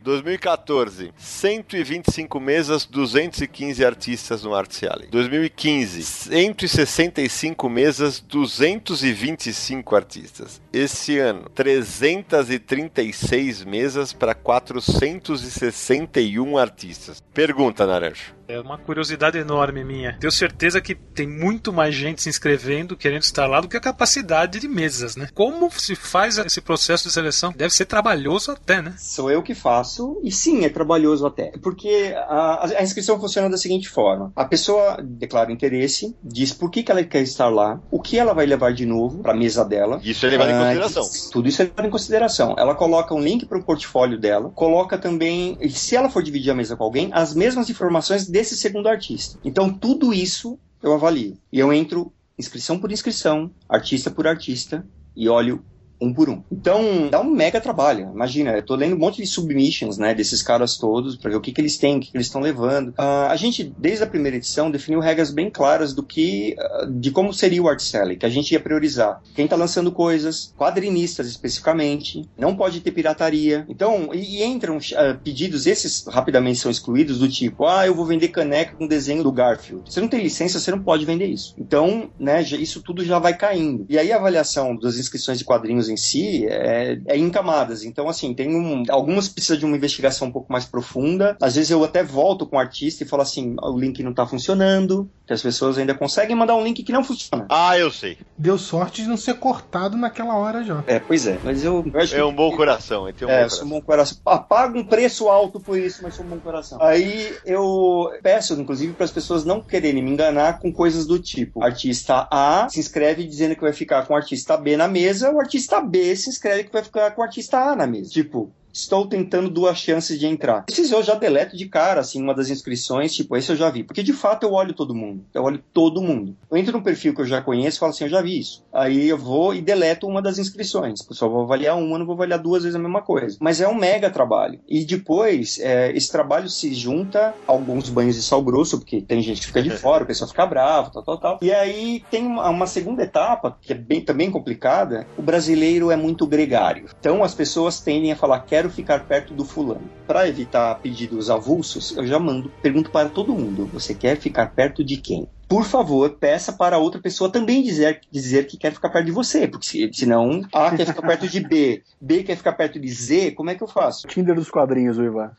2014, 125 mesas, 215 artistas no Art Alley. 2015, 165 mesas, 225 artistas. Esse ano, 336 mesas para 461 artistas. Pergunta, Naranjo. É uma curiosidade enorme minha. Tenho certeza que tem muito mais gente se inscrevendo, querendo estar lá, do que a capacidade de mesas, né? Como se faz esse processo de seleção? Deve ser trabalhoso até, né? Sou eu que faço, e sim, é trabalhoso até. Porque a, a inscrição funciona da seguinte forma: a pessoa declara interesse, diz por que, que ela quer estar lá, o que ela vai levar de novo para a mesa dela. Isso é levado em Ah, consideração. Tudo isso é levado em consideração. Ela coloca um link para o portfólio dela, coloca também, se ela for dividir a mesa com alguém, as mesmas informações desse segundo artista. Então, tudo isso eu avalio. E eu entro inscrição por inscrição, artista por artista, e olho um por um. Então, dá um mega trabalho. Imagina, eu tô lendo um monte de submissions, né, desses caras todos, para ver o que, que eles têm, o que, que eles estão levando. Ah, a gente, desde a primeira edição, definiu regras bem claras do que, ah, de como seria o art selling, que a gente ia priorizar. Quem tá lançando coisas, quadrinistas especificamente, não pode ter pirataria. Então, e, e entram ah, pedidos, esses rapidamente são excluídos, do tipo, ah, eu vou vender caneca com desenho do Garfield. Você não tem licença, você não pode vender isso. Então, né, isso tudo já vai caindo. E aí a avaliação das inscrições de quadrinhos em si é, é em camadas. Então, assim, tem um, algumas precisam de uma investigação um pouco mais profunda. Às vezes eu até volto com o artista e falo assim, o link não tá funcionando, que as pessoas ainda conseguem mandar um link que não funciona. Ah, eu sei. Deu sorte de não ser cortado naquela hora já. É, pois é. Mas eu, eu acho É um bom coração. Tem um É, bom eu sou coração. um bom coração. Ah, pago um preço alto por isso, mas sou um bom coração. Aí eu peço, inclusive, para as pessoas não quererem me enganar com coisas do tipo: artista A se inscreve dizendo que vai ficar com o artista B na mesa, o artista B se inscreve que vai ficar com o artista A na mesa. Tipo. Estou tentando duas chances de entrar. Esses eu já deleto de cara, assim, uma das inscrições, tipo, esse eu já vi. Porque de fato eu olho todo mundo. Eu olho todo mundo. Eu entro num perfil que eu já conheço e falo assim, eu já vi isso. Aí eu vou e deleto uma das inscrições. Eu só vou avaliar uma, não vou avaliar duas vezes a mesma coisa. Mas é um mega trabalho. E depois, é, esse trabalho se junta a alguns banhos de sal grosso, porque tem gente que fica de fora, o pessoal fica bravo, tal, tal, tal. E aí tem uma, uma segunda etapa, que é bem, também complicada. O brasileiro é muito gregário. Então as pessoas tendem a falar, quero ficar perto do fulano. Para evitar pedidos avulsos, eu já mando, pergunto para todo mundo, você quer ficar perto de quem? Por favor, peça para outra pessoa também dizer, dizer que quer ficar perto de você, porque se- senão A quer ficar perto de B, B quer ficar perto de Z, como é que eu faço? Tinder dos quadrinhos, o Ivan.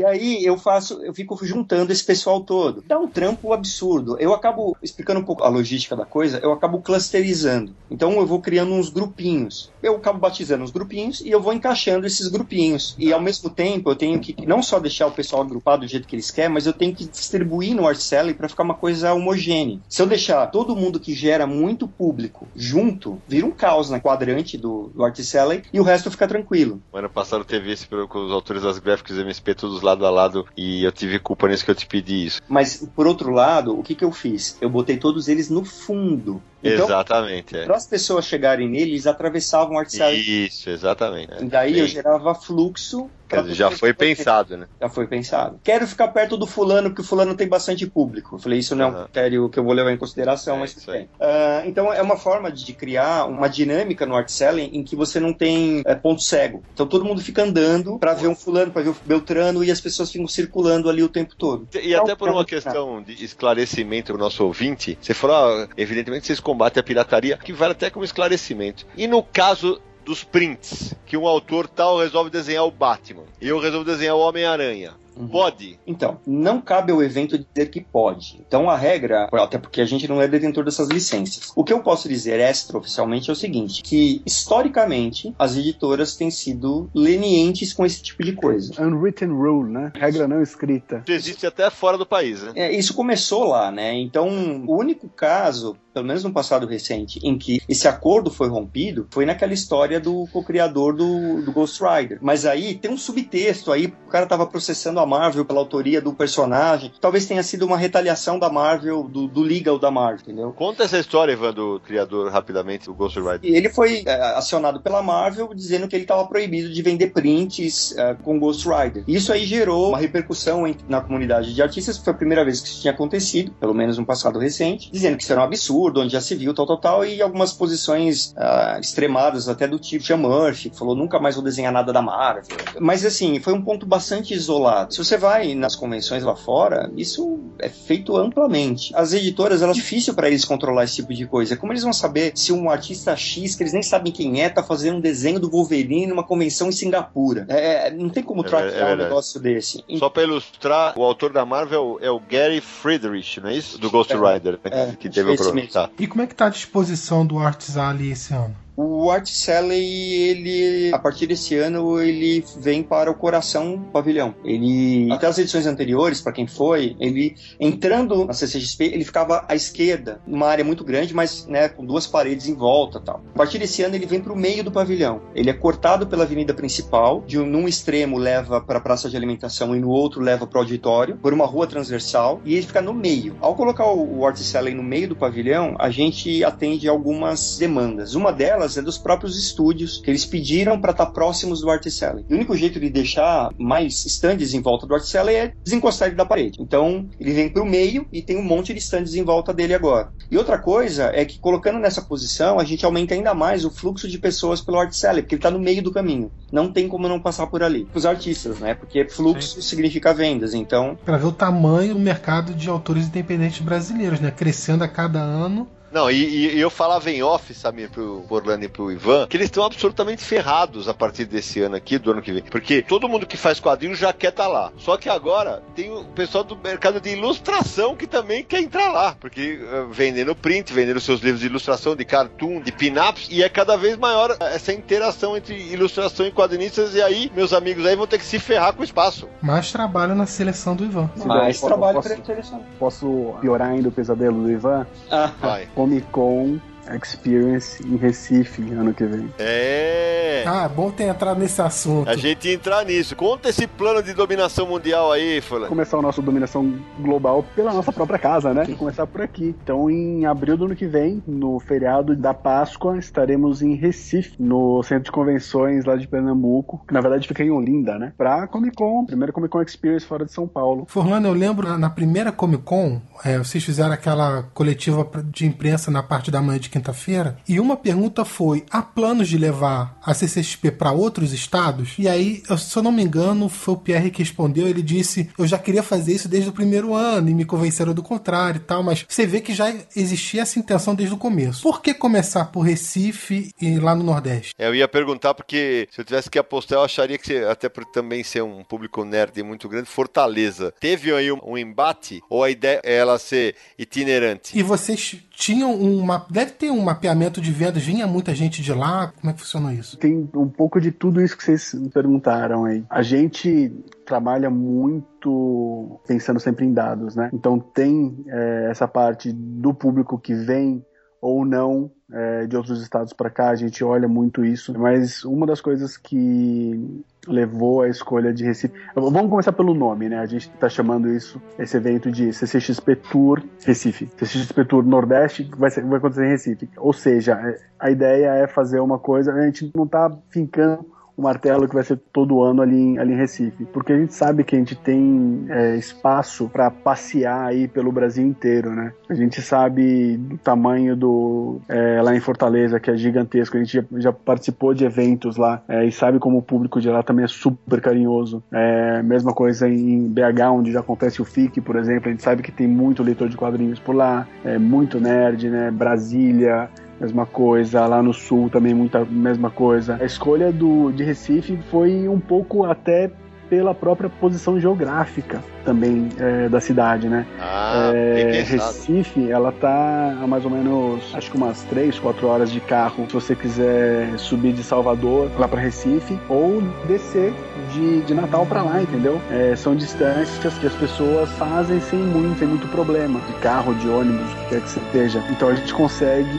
E aí eu faço, eu fico juntando esse pessoal todo. Dá um trampo absurdo. Eu acabo explicando um pouco a logística da coisa, eu acabo clusterizando. Então eu vou criando uns grupinhos. Eu acabo batizando os grupinhos e eu vou encaixando esses grupinhos. E ao mesmo tempo eu tenho que não só deixar o pessoal agrupado do jeito que eles querem, mas eu tenho que distribuir no art selling para ficar uma coisa homogênea. Se eu deixar todo mundo que gera muito público junto, vira um caos na quadrante do, do art selling e o resto fica tranquilo. O ano passado teve esse pro- com os autores das gráficas MSP todos lado a lado e eu tive culpa nisso que eu te pedi isso. Mas, por outro lado, o que, que eu fiz? Eu botei todos eles no fundo. Então, exatamente, é. para as pessoas chegarem nele, eles atravessavam o art selling. Isso, exatamente. é. E daí eu gerava fluxo. Quer dizer, já foi pensado, né? Já foi pensado. Quero ficar perto do fulano, porque o fulano tem bastante público. Eu falei, isso não é um critério que eu vou levar em consideração, É mas tudo bem. Ah, então é uma forma de criar uma dinâmica no art selling em que você não tem é, ponto cego. Então todo mundo fica andando para ver um fulano, para ver o Beltrano, e as pessoas ficam circulando ali o tempo todo. E Então, até por é uma muito questão de esclarecimento pro nosso ouvinte, você falou, ah, evidentemente vocês combatem a pirataria, que vale até como esclarecimento. E no caso dos prints, que um autor tal resolve desenhar o Batman, e eu resolvo desenhar o Homem-Aranha. pode? Então, não cabe ao evento dizer que pode. Então a regra, até porque a gente não é detentor dessas licenças. O que eu posso dizer extraoficialmente é o seguinte, que historicamente as editoras têm sido lenientes com esse tipo de coisa. Unwritten rule, né? Regra não escrita. Isso existe até fora do país, né? É, isso começou lá, né? Então, o único caso, pelo menos no passado recente, em que esse acordo foi rompido, foi naquela história do co-criador do, do Ghost Rider. Mas aí tem um subtexto aí, o cara tava processando a Marvel pela autoria do personagem. Talvez tenha sido uma retaliação da Marvel, do, do legal da Marvel, entendeu? Conta essa história, Ivan, do criador, rapidamente, do Ghost Rider. Ele foi é, acionado pela Marvel dizendo que ele estava proibido de vender prints é, com Ghost Rider. Isso aí gerou uma repercussão em- na comunidade de artistas, foi a primeira vez que isso tinha acontecido, pelo menos no passado recente, dizendo que isso era um absurdo, onde já se viu, tal, tal, tal, e algumas posições ah, extremadas, até do tipo Sean Murphy, que falou nunca mais vou desenhar nada da Marvel. Mas assim, foi um ponto bastante isolado. Se você vai nas convenções lá fora, isso é feito amplamente. As editoras, elas é difícil para eles controlar esse tipo de coisa. Como eles vão saber se um artista X, que eles nem sabem quem é, tá fazendo um desenho do Wolverine numa convenção em Singapura? É, não tem como É traquear ver- é um negócio desse. Só pra ilustrar, o autor da Marvel é o Gary Friedrich, não é isso? Do Ghost É. Rider, né? É, que teve o problema. Tá. E como é que tá a disposição do Arts ali esse ano? O Art Sally, ele, a partir desse ano, ele vem para o coração do pavilhão. Ele, até as edições anteriores, para quem foi, ele entrando na CCXP, ele ficava à esquerda, numa área muito grande, mas né, com duas paredes em volta, tal. A partir desse ano, ele vem para o meio do pavilhão. Ele é cortado pela avenida principal, de um, num extremo leva para a praça de alimentação e no outro leva para o auditório, por uma rua transversal, e ele fica no meio. Ao colocar o, o Art Sally no meio do pavilhão, a gente atende algumas demandas. Uma delas é dos próprios estúdios, que eles pediram para estar próximos do Art. E o único jeito de deixar mais stands em volta do Art Sally é desencostar ele da parede. Então, ele vem para o meio e tem um monte de stands em volta dele agora. E outra coisa é que colocando nessa posição, a gente aumenta ainda mais o fluxo de pessoas pelo Art Sally, porque ele está no meio do caminho. Não tem como não passar por ali. Os artistas, né? Porque fluxo significa vendas. Então, Pra ver o tamanho do mercado de autores independentes brasileiros, né? Crescendo a cada ano. Não, e, e- eu falava em off, sabe, pro Orlando e pro Ivan, que eles estão absolutamente ferrados a partir desse ano aqui, do ano que vem. Porque todo mundo que faz quadrinho já quer estar lá. Só que agora tem o pessoal do mercado de ilustração que também quer entrar lá. Porque eh, vendendo print, vendendo seus livros de ilustração, de cartoon, de pin-ups, e é cada vez maior essa interação entre ilustração e quadrinistas. E aí, meus amigos aí vão ter que se ferrar com o espaço. Mais trabalho na seleção do Ivan. Mais trabalho posso, para ele selecionar. posso piorar ainda o pesadelo do Ivan? Ah, Vai. Comic Con Experience em Recife ano que vem. É. Ah, bom ter entrado nesse assunto. A gente entrar nisso. Conta esse plano de dominação mundial aí, Fulano. Começar a nossa dominação global pela nossa própria casa, né? Tem que começar por aqui. Então, em abril do ano que vem, no feriado da Páscoa, estaremos em Recife, no centro de convenções lá de Pernambuco, que na verdade fica em Olinda, né? Pra Comic Con, primeira Comic Con Experience fora de São Paulo. Forlano, eu lembro na- primeira Comic Con, é, vocês fizeram aquela coletiva de imprensa na parte da manhã de quinta-feira, e uma pergunta foi: há planos de levar a CCXP para outros estados? E aí, se eu não me engano, foi o Pierre que respondeu. Ele disse: eu já queria fazer isso desde o primeiro ano, e me convenceram do contrário e tal, mas você vê que já existia essa intenção desde o começo. Por que começar por Recife e lá no Nordeste? É, Eu ia perguntar porque se eu tivesse que apostar, eu acharia que, até por também ser um público nerd muito grande, Fortaleza. Teve aí um, um embate ou a ideia é ela ser itinerante? E vocês tinham uma. Deve ter um mapeamento de vendas, vinha muita gente de lá. Como é que funcionou isso? Tem um pouco de tudo isso que vocês me perguntaram aí. A gente trabalha muito pensando sempre em dados, né? Então tem é, essa parte do público que vem ou não é, de outros estados para cá, a gente olha muito isso. Mas uma das coisas que levou à escolha de Recife. Vamos começar pelo nome, né? A gente está chamando isso, esse evento de CCXP Tour Recife. CCXP Tour Nordeste vai, ser, vai acontecer em Recife. Ou seja, é, a ideia é fazer uma coisa, a gente não está fincando o martelo que vai ser todo ano ali em, ali em Recife. Porque a gente sabe que a gente tem é, espaço para passear aí pelo Brasil inteiro, né? A gente sabe do tamanho do. É, lá em Fortaleza, que é gigantesco. A gente já, já participou de eventos lá é, e sabe como o público de lá também é super carinhoso. É, mesma coisa em BH, onde já acontece o FIC, por exemplo. A gente sabe que tem muito leitor de quadrinhos por lá, é muito nerd, né? Brasília mesma coisa, lá no sul também muita mesma coisa. A escolha do, de Recife foi um pouco até pela própria posição geográfica também é, da cidade, né? Ah, é, Recife, ela tá a mais ou menos, acho que umas 3, 4 horas de carro, se você quiser subir de Salvador lá para Recife, ou descer de, de Natal para lá, entendeu? É, são distâncias que as pessoas fazem sem muito, sem muito problema, de carro, de ônibus, o que quer que seja. Então a gente consegue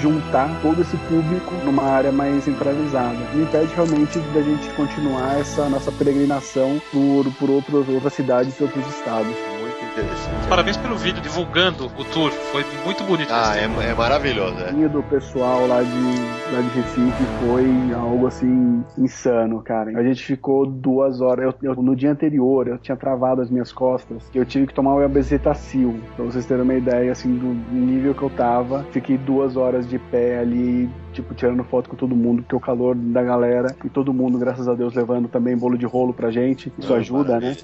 juntar todo esse público numa área mais centralizada. Não impede realmente da gente continuar essa nossa peregrinação por, por outros, outras cidades e outros estados. Muito interessante. Parabéns pelo vídeo divulgando o tour. Foi muito bonito. Ah, é, é maravilhoso, é. O do pessoal lá de, lá de Recife foi algo assim insano, cara. A gente ficou duas horas. Eu, eu, no dia anterior eu tinha travado as minhas costas e eu tive que tomar o Ebezetacil. Pra vocês terem uma ideia assim do nível que eu tava. Fiquei duas horas de pé ali tipo, tirando foto com todo mundo, porque o calor da galera e todo mundo, graças a Deus, levando também bolo de rolo pra gente. Isso ajuda, né?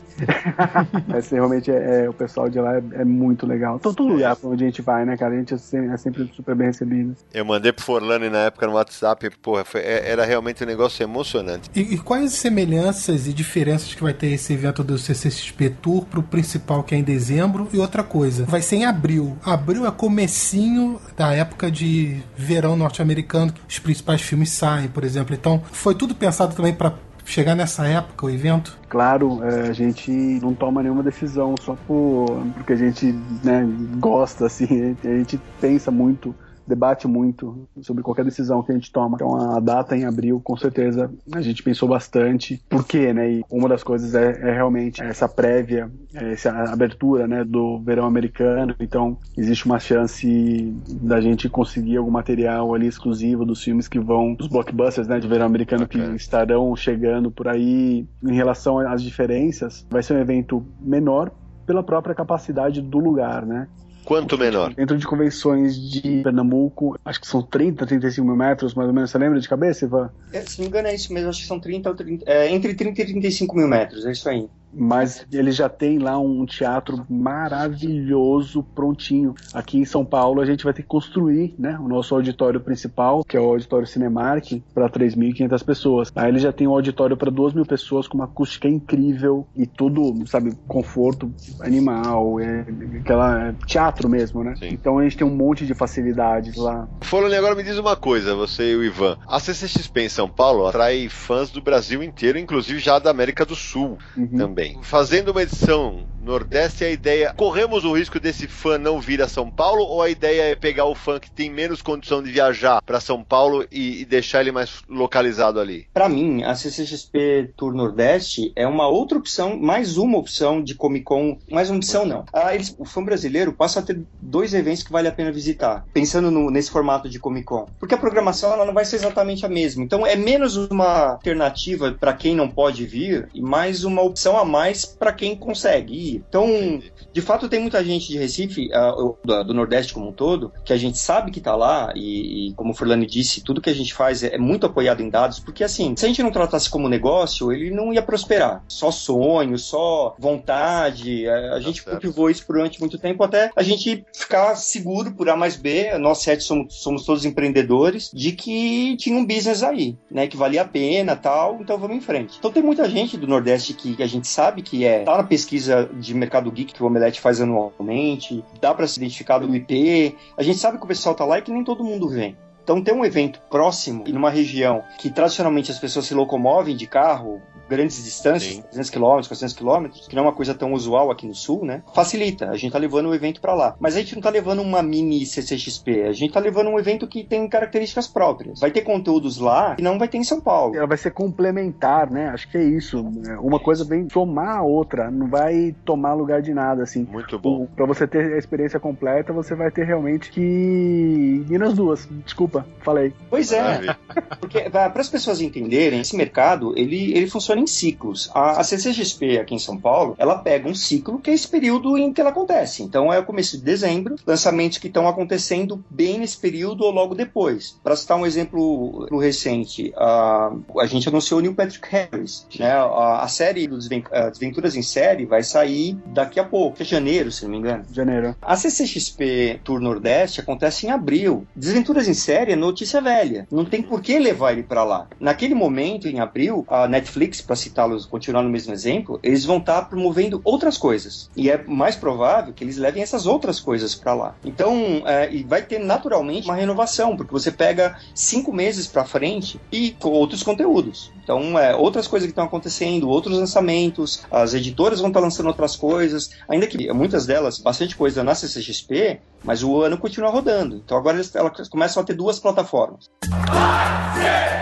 Mas realmente é, é, o pessoal de lá é, é muito legal. Todo, todo lugar pra onde a gente vai, né, cara? A gente é sempre, é sempre super bem recebido. Eu mandei pro Forlani na época no WhatsApp, porra, foi, era realmente um negócio emocionante. E, e, quais semelhanças e diferenças que vai ter esse evento do CCXP Tour pro principal que é em dezembro? E outra coisa, vai ser em abril. Abril é comecinho da época de verão norte-americano, que os principais filmes saem, por exemplo. Então, foi tudo pensado também para chegar nessa época, o evento? Claro, é, a gente não toma nenhuma decisão só por, porque a gente né, gosta, assim, a gente pensa muito debate muito sobre qualquer decisão que a gente toma. Então, a data em abril, com certeza, a gente pensou bastante. Por quê, né? E uma das coisas é, é realmente essa prévia, essa abertura, né, do verão americano. Então, existe uma chance da gente conseguir algum material ali exclusivo dos filmes que vão, dos blockbusters, né, de verão americano okay. que estarão chegando por aí. Em relação às diferenças, vai ser um evento menor pela própria capacidade do lugar, né? Quanto menor? Dentro de convenções de Pernambuco, acho que são 30, 35 mil metros, mais ou menos. Você lembra de cabeça, Ivan? É, se não me engano, é isso mesmo. Acho que são 30 ou 30. É, entre 30 e 35 mil metros, é isso aí mas ele já tem lá um teatro maravilhoso prontinho. Aqui em São Paulo a gente vai ter que construir, né, o nosso auditório principal, que é o auditório Cinemark, para 3.500 pessoas. Aí ele já tem um auditório para 2 mil pessoas com uma acústica incrível e tudo, sabe, conforto animal, é aquela é teatro mesmo, né? Sim. Então a gente tem um monte de facilidades lá. Falando agora me diz uma coisa, você e o Ivan. A CCXP em São Paulo atrai fãs do Brasil inteiro, inclusive já da América do Sul uhum. também bem. Fazendo uma edição Nordeste, a ideia. Corremos o risco desse fã não vir a São Paulo? Ou a ideia é pegar o fã que tem menos condição de viajar para São Paulo e, e, deixar ele mais localizado ali? Para mim, a CCXP Tour Nordeste é uma outra opção, mais uma opção de Comic Con. Mais uma opção, não. Ah, eles, o fã brasileiro passa a ter dois eventos que vale a pena visitar, pensando no, nesse formato de Comic Con. Porque a programação ela não vai ser exatamente a mesma. Então é menos uma alternativa para quem não pode vir e mais uma opção a mais para quem consegue ir. Então, de fato, tem muita gente de Recife, uh, do, Nordeste como um todo, que a gente sabe que está lá e, e, como o Furlani disse, tudo que a gente faz é, é, muito apoiado em dados, porque assim, se a gente não tratasse como negócio, ele não ia prosperar. Só sonho, só vontade. A, a tá gente cultivou isso durante muito tempo até a gente ficar seguro por A mais B, nós sete somos, somos todos empreendedores, de que tinha um business aí, né? Que valia a pena tal, então vamos em frente. Então tem muita gente do Nordeste que, que a gente sabe que é tá na pesquisa de mercado geek que o Omelete faz anualmente, dá para se identificar do IP. A gente sabe que o pessoal tá lá e que nem todo mundo vem. Então, ter um evento próximo e numa região que tradicionalmente as pessoas se locomovem de carro, grandes distâncias, Sim. 300 km, 400 km, que não é uma coisa tão usual aqui no sul, né? Facilita. A gente tá levando o evento para lá. Mas a gente não tá levando uma mini CCXP, a gente tá levando um evento que tem características próprias. Vai ter conteúdos lá que não vai ter em São Paulo. Ela vai ser complementar, né? Acho que é isso. Uma coisa vem somar a outra, não vai tomar lugar de nada, assim. Muito bom. Para você ter a experiência completa, você vai ter realmente que ir nas duas. Desculpa, falei. Pois é. Porque para as pessoas entenderem, esse mercado, ele, ele funciona funciona em ciclos. A, a CCXP aqui em São Paulo, ela pega um ciclo que é esse período em que ela acontece. Então é o começo de dezembro, lançamentos que estão acontecendo bem nesse período ou logo depois. Para citar um exemplo recente, a, a gente anunciou o Neil Patrick Harris. Né? A, a série do Desventuras em Série vai sair daqui a pouco, é janeiro, se não me engano. Janeiro. A CCXP Tour Nordeste acontece em abril. Desventuras em Série é notícia velha. Não tem por que levar ele para lá. Naquele momento, em abril, a Netflix para citá-los, continuar no mesmo exemplo, eles vão estar tá promovendo outras coisas. E é mais provável que eles levem essas outras coisas para lá. Então, é, e vai ter naturalmente uma renovação, porque você pega cinco meses para frente e com outros conteúdos. Então, é, outras coisas que estão acontecendo, outros lançamentos, as editoras vão estar tá lançando outras coisas, ainda que muitas delas, bastante coisa na CCXP, mas o ano continua rodando. Então agora elas, elas começam a ter duas plataformas. Vai ser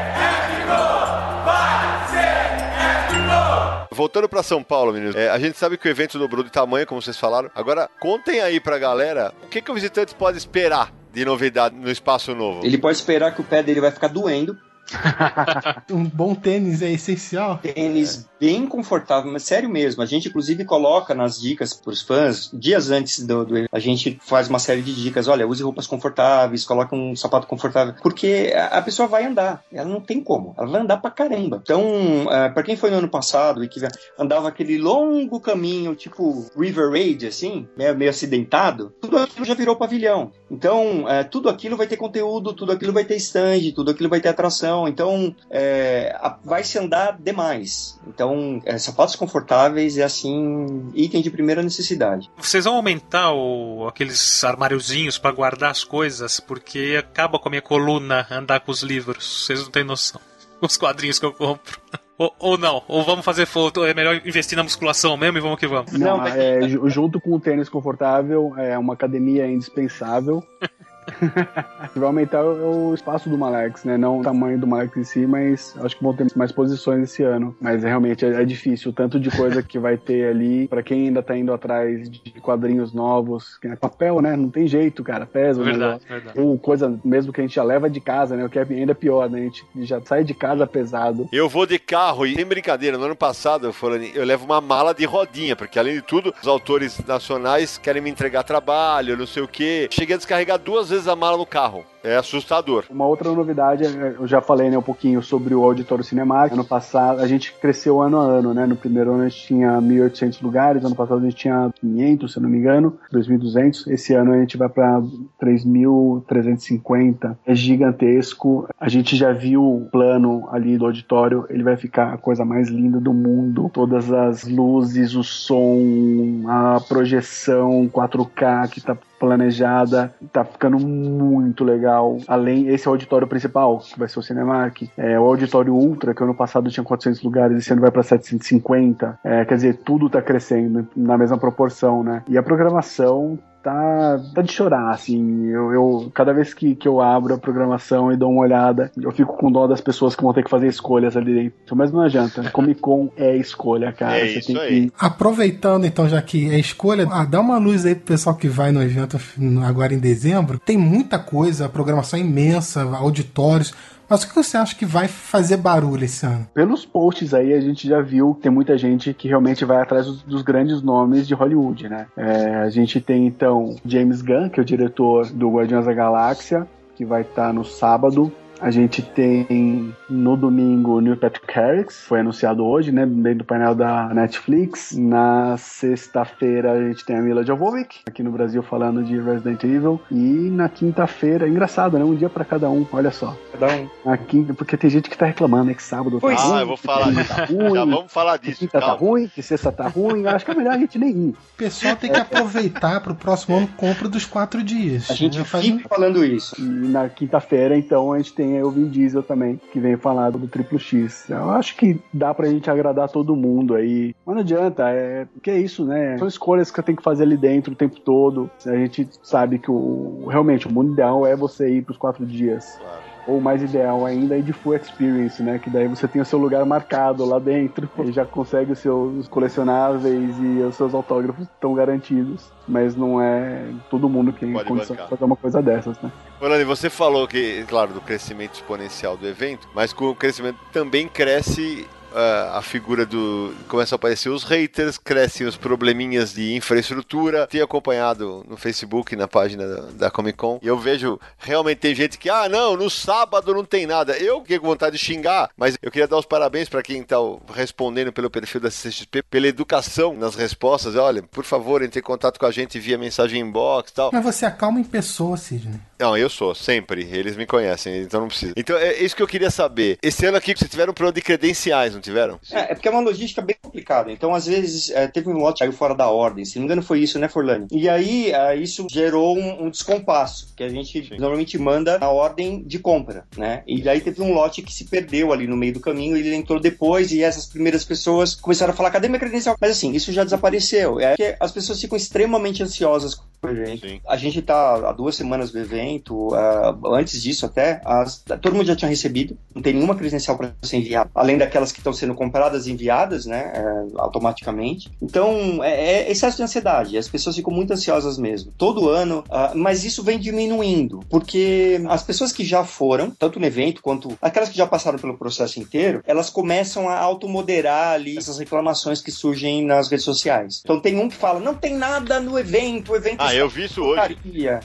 Voltando para São Paulo, meninos, é, a gente sabe que o evento dobrou de tamanho, como vocês falaram. Agora, contem aí pra galera o que, que o visitante pode esperar de novidade no espaço novo. Ele pode esperar que o pé dele vai ficar doendo, um bom tênis é essencial. Tênis bem confortável, mas sério mesmo. A gente, inclusive, coloca nas dicas para os fãs, dias antes do, do, A gente faz uma série de dicas. Olha, use roupas confortáveis, coloca um sapato confortável. Porque a, a pessoa vai andar. Ela não tem como. Ela vai andar pra caramba. Então, uh, é, para quem foi no ano passado e que andava aquele longo caminho, tipo River Raid, assim, meio, meio acidentado, tudo aquilo já virou pavilhão. Então, uh, tudo aquilo vai ter conteúdo, tudo aquilo vai ter stand, tudo aquilo vai ter atração então é, vai se andar demais. Então, é, sapatos confortáveis é assim, item de primeira necessidade. Vocês vão aumentar o, aqueles armáriozinhos para guardar as coisas, porque acaba com a minha coluna andar com os livros. Vocês não têm noção. Os quadrinhos que eu compro. Ou, ou, não, ou vamos fazer foto, é melhor investir na musculação mesmo e vamos que vamos. Não, é, junto com o tênis confortável, é uma academia indispensável. vai aumentar o, o, espaço do Malex, né? Não o tamanho do Malex em si, mas acho que vão ter mais posições esse ano. Mas é, realmente é, é, difícil, o tanto de coisa que vai ter ali, para quem ainda tá indo atrás de quadrinhos novos, que é papel, né? Não tem jeito, cara, pesa. Verdade, verdade. Ou coisa mesmo que a gente já leva de casa, né? O que é ainda pior, né? A gente já sai de casa pesado. Eu vou de carro e, sem brincadeira, no ano passado, falando, eu levo uma mala de rodinha, porque além de tudo, os autores nacionais querem me entregar trabalho, não sei o quê. Cheguei a descarregar duas vezes a mala no carro. É assustador. Uma outra novidade, eu já falei né, um pouquinho sobre o Auditório Cinemark. Ano passado, a gente cresceu ano a ano, né? No primeiro ano a gente tinha 1.800 lugares, ano passado a gente tinha 500, se não me engano, 2.200. Esse ano a gente vai para 3.350. É gigantesco. A gente já viu o plano ali do auditório, ele vai ficar a coisa mais linda do mundo. Todas as luzes, o som, a projeção 4K que tá planejada, tá ficando muito legal. Além, esse é o auditório principal, que vai ser o Cinemark. É, o auditório Ultra, que ano passado tinha 400 lugares, esse ano vai para 750. É, quer dizer, tudo tá crescendo na mesma proporção, né? E a programação tá, tá de chorar, assim. Eu, eu, cada vez que, que eu abro a programação e dou uma olhada, eu fico com dó das pessoas que vão ter que fazer escolhas ali dentro. Mas não adianta. Comic Con é escolha, cara. É Você tem aí. que. Aproveitando então, já que é escolha, ah, dá uma luz aí pro pessoal que vai no evento agora em dezembro. Tem muita coisa, a programação é imensa, auditórios. Mas o que você acha que vai fazer barulho esse ano? Pelos posts aí, a gente já viu que tem muita gente que realmente vai atrás dos, dos grandes nomes de Hollywood, né? É, a gente tem então James Gunn, que é o diretor do Guardiões da Galáxia, que vai estar tá no sábado. A gente tem no domingo o Neil Patrick Harris, foi anunciado hoje, né, dentro do painel da Netflix. Na sexta-feira a gente tem a Mila Jovovich, aqui no Brasil falando de Resident Evil. E na quinta-feira, engraçado, né, um dia para cada um, olha só. Cada um. Na quinta, porque tem gente que tá reclamando, né, que sábado pois tá ruim. Ah, eu vou falar disso. Tá ruim, Já vamos falar disso. Que quinta tá calma. tá ruim, que sexta tá ruim. Acho que é melhor a gente nem ir. O pessoal tem que aproveitar pro próximo ano compra dos quatro dias. A gente fica falando isso. E na quinta-feira, então, a gente tem o Vin Diesel também, que vem falar do Triplo X. Eu acho que dá pra gente agradar todo mundo aí. Mas não adianta, é. que é isso, né? São escolhas que você tem que fazer ali dentro o tempo todo. A gente sabe que o realmente o mundo ideal é você ir pros quatro dias. Claro ou mais ideal ainda, é de full experience, né? Que daí você tem o seu lugar marcado lá dentro e já consegue os seus colecionáveis e os seus autógrafos estão garantidos. Mas não é todo mundo que tem condição de fazer uma coisa dessas, né? Orlando, você falou que, claro, do crescimento exponencial do evento, mas com o crescimento também cresce a figura do. começam a aparecer os haters, crescem os probleminhas de infraestrutura. Tenho acompanhado no Facebook, na página da, da Comic Con, e eu vejo realmente tem gente que, ah, não, no sábado não tem nada. Eu fiquei com vontade de xingar, mas eu queria dar os parabéns para quem está respondendo pelo perfil da CXP, pela educação nas respostas. Olha, por favor, entre em contato com a gente via mensagem inbox e tal. Mas você acalma em pessoa, Sidney. Não, eu sou, sempre. Eles me conhecem, então não precisa. Então é isso que eu queria saber. Esse ano aqui vocês tiveram um problema de credenciais, não tiveram? É, é porque é uma logística bem complicada. Então, às vezes, é, teve um lote que saiu fora da ordem. Se não me engano, foi isso, né, Forlani? E aí, é, isso gerou um, um descompasso, que a gente Sim. normalmente manda na ordem de compra, né? E daí teve um lote que se perdeu ali no meio do caminho, ele entrou depois e essas primeiras pessoas começaram a falar: cadê minha credencial? Mas assim, isso já desapareceu. É que as pessoas ficam extremamente ansiosas. Sim. A gente tá há duas semanas do evento, uh, antes disso até, as, todo mundo já tinha recebido, não tem nenhuma credencial para ser enviada, além daquelas que estão sendo compradas e enviadas, né, é, automaticamente. Então, é, é, excesso de ansiedade, as pessoas ficam muito ansiosas mesmo, todo ano, uh, mas isso vem diminuindo, porque as pessoas que já foram, tanto no evento quanto aquelas que já passaram pelo processo inteiro, elas começam a automoderar ali essas reclamações que surgem nas redes sociais. Então tem um que fala, não tem nada no evento, o evento Ah, eu vi isso hoje.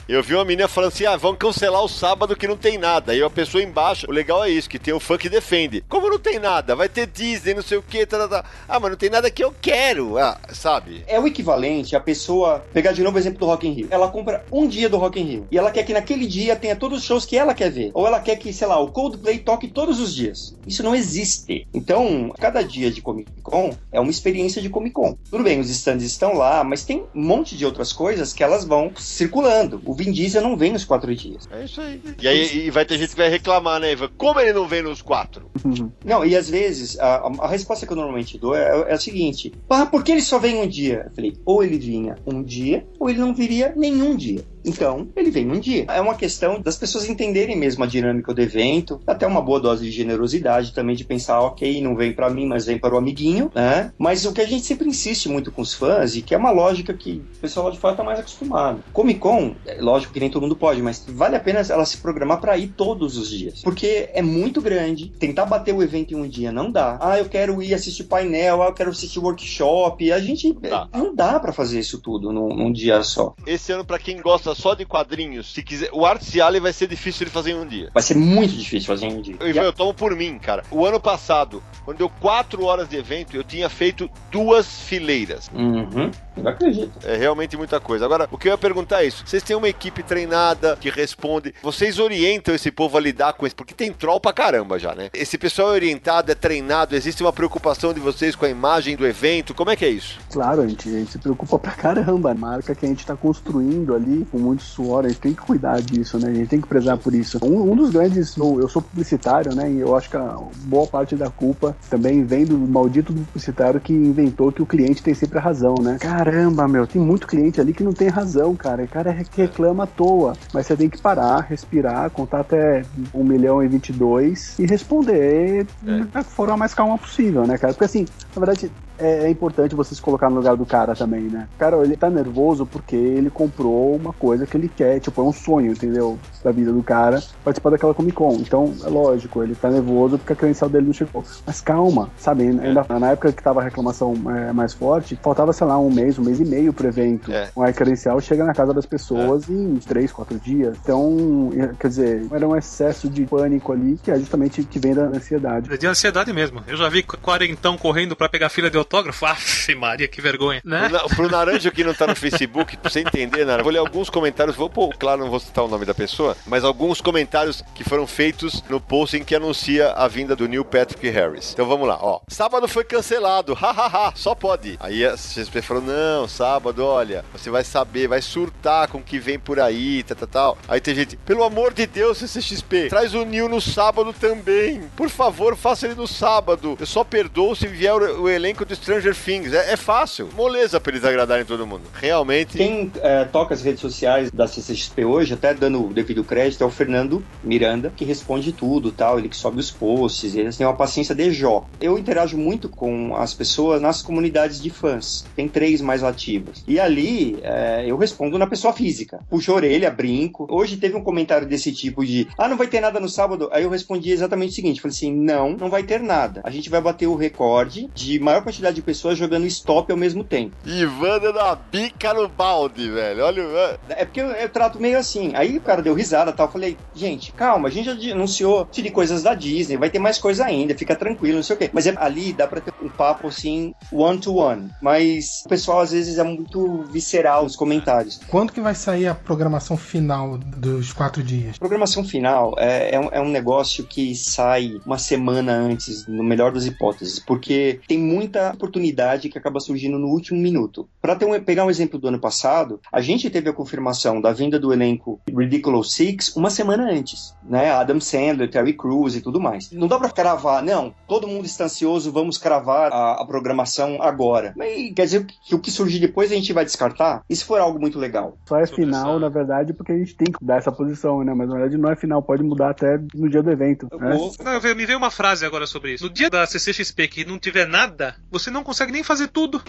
Eu vi uma menina falando assim, ah, vão cancelar o sábado que não tem nada. Aí a pessoa embaixo, o legal é isso, que tem o fã que defende. Como não tem nada? Vai ter Disney, não sei o que, tá, tá, tá. Ah, mas não tem nada que eu quero, ah, sabe? É o equivalente a pessoa, pegar de novo o exemplo do Rock in Rio. Ela compra um dia do Rock in Rio e ela quer que naquele dia tenha todos os shows que ela quer ver. Ou ela quer que, sei lá, o Coldplay toque todos os dias. Isso não existe. Então, cada dia de Comic Con é uma experiência de Comic Con. Tudo bem, os stands estão lá, mas tem um monte de outras coisas que elas vão circulando. O Vin Diesel não vem nos quatro dias. É isso aí. E aí e vai ter gente que vai reclamar, né, Ivan? Como ele não vem nos quatro? Não, e às vezes, a, a resposta que eu normalmente dou é, é a seguinte: ah, por que ele só vem um dia? Eu falei, ou ele vinha um dia, ou ele não viria nenhum dia. Então, ele vem um dia. É uma questão das pessoas entenderem mesmo a dinâmica do evento, até uma boa dose de generosidade também de pensar, ok, não vem para mim, mas vem para o amiguinho, né? Mas o que a gente sempre insiste muito com os fãs, e que é uma lógica que o pessoal lá de fora tá mais acostumado. Comic Con, é lógico que nem todo mundo pode, mas vale a pena ela se programar para ir todos os dias. Porque é muito grande, tentar bater o evento em um dia não dá. Ah, eu quero ir assistir painel, ah, eu quero assistir workshop. A gente dá. não dá para fazer isso tudo num, num dia só. Esse ano, para quem gosta só de quadrinhos, se quiser, o Art Alley vai ser difícil de fazer em um dia. Vai ser muito difícil fazer em um dia. Eu, eu tomo por mim, cara. O ano passado, quando deu quatro horas de evento, eu tinha feito duas fileiras. Uhum. Eu acredito. É realmente muita coisa. Agora, o que eu ia perguntar é isso: vocês têm uma equipe treinada que responde, vocês orientam esse povo a lidar com isso? Porque tem troll pra caramba já, né? Esse pessoal é orientado, é treinado, existe uma preocupação de vocês com a imagem do evento? Como é que é isso? Claro, a gente, a gente se preocupa pra caramba. A marca que a gente tá construindo ali, com muito suor, a gente tem que cuidar disso, né? A gente tem que prezar por isso. Um, um dos grandes, eu, eu sou publicitário, né? E eu acho que a boa parte da culpa também vem do maldito publicitário que inventou que o cliente tem sempre a razão, né? Caramba, meu, tem muito cliente ali que não tem razão, cara. O cara reclama à toa. Mas você tem que parar, respirar, contar até 1 milhão e 22 e responder é. da forma mais calma possível, né, cara? Porque assim, na verdade, é, é, importante você se colocar no lugar do cara também, né? O cara, ele tá nervoso porque ele comprou uma coisa que ele quer, tipo, é um sonho, entendeu? Da vida do cara, participar daquela Comic Con. Então, é lógico, ele tá nervoso porque a credencial dele não chegou. Mas calma, sabe? Ainda, é. Na época que tava a reclamação é, mais forte, faltava, sei lá, um mês, um mês e meio pro evento. É. A credencial chega na casa das pessoas é. em três, quatro dias. Então, quer dizer, era um excesso de pânico ali, que é justamente que vem da ansiedade. É de ansiedade mesmo. Eu já vi quarentão correndo para pegar fila de autógrafo. Aff, Maria, que vergonha, né? Pro, pro Naranjo que não tá no Facebook, pra você entender, Naranjo, vou ler alguns comentários, vou pô, claro, não vou citar o nome da pessoa, mas alguns comentários que foram feitos no post em que anuncia a vinda do Neil Patrick Harris. Então vamos lá, ó. Sábado foi cancelado, hahaha, só pode. Aí a CSP falou, não, sábado, olha, você vai saber, vai surtar com o que vem por aí, tal, tal, tal. Aí tem gente, pelo amor de Deus, CCXP, traz o Neil no sábado também. Por favor, faça ele no sábado. Eu só perdoo se vier o, o elenco de Stranger Things. É, é, fácil. Moleza pra eles agradarem todo mundo. Realmente. Quem é, toca as redes sociais da CCXP hoje, até dando o devido crédito, é o Fernando Miranda, que responde tudo tal. Ele que sobe os posts, ele tem uma paciência de Jó. Eu interajo muito com as pessoas nas comunidades de fãs. Tem três mais ativas. E ali é, eu respondo na pessoa física. Puxo a orelha, brinco. Hoje teve um comentário desse tipo de ah, não vai ter nada no sábado. Aí eu respondi exatamente o seguinte: falei assim, não, não vai ter nada. A gente vai bater o recorde de maior quantidade quantidade de pessoas jogando stop ao mesmo tempo. Ivan dando uma bica no balde, velho. Olha o. É porque eu, eu trato meio assim. Aí o cara deu risada e tal. Eu falei, gente, calma, a gente já anunciou de coisas da Disney, vai ter mais coisa ainda, fica tranquilo, não sei o quê. Mas é, ali dá pra ter um papo assim, one to one. Mas o pessoal às vezes é muito visceral nos comentários. Quando que vai sair a programação final dos quatro dias? Programação final é, é, um, é um negócio que sai uma semana antes, no melhor das hipóteses, porque tem muita oportunidade que acaba surgindo no último minuto. Para um, pegar um exemplo do ano passado, a gente teve a confirmação da vinda do elenco Ridiculous Six uma semana antes, né? Adam Sandler, Terry Crews e tudo mais. Não dá para cravar, não, todo mundo está ansioso, vamos cravar a, a programação agora. Mas quer dizer que o que surgir depois a gente vai descartar? Se for algo muito legal? Só é final, na verdade, porque a gente tem que dar essa posição, né? Mas na verdade não é final, pode mudar até no dia do evento. Né? Não, me veio uma frase agora sobre isso. No dia da CCXP que não tiver nada, você não consegue nem fazer tudo.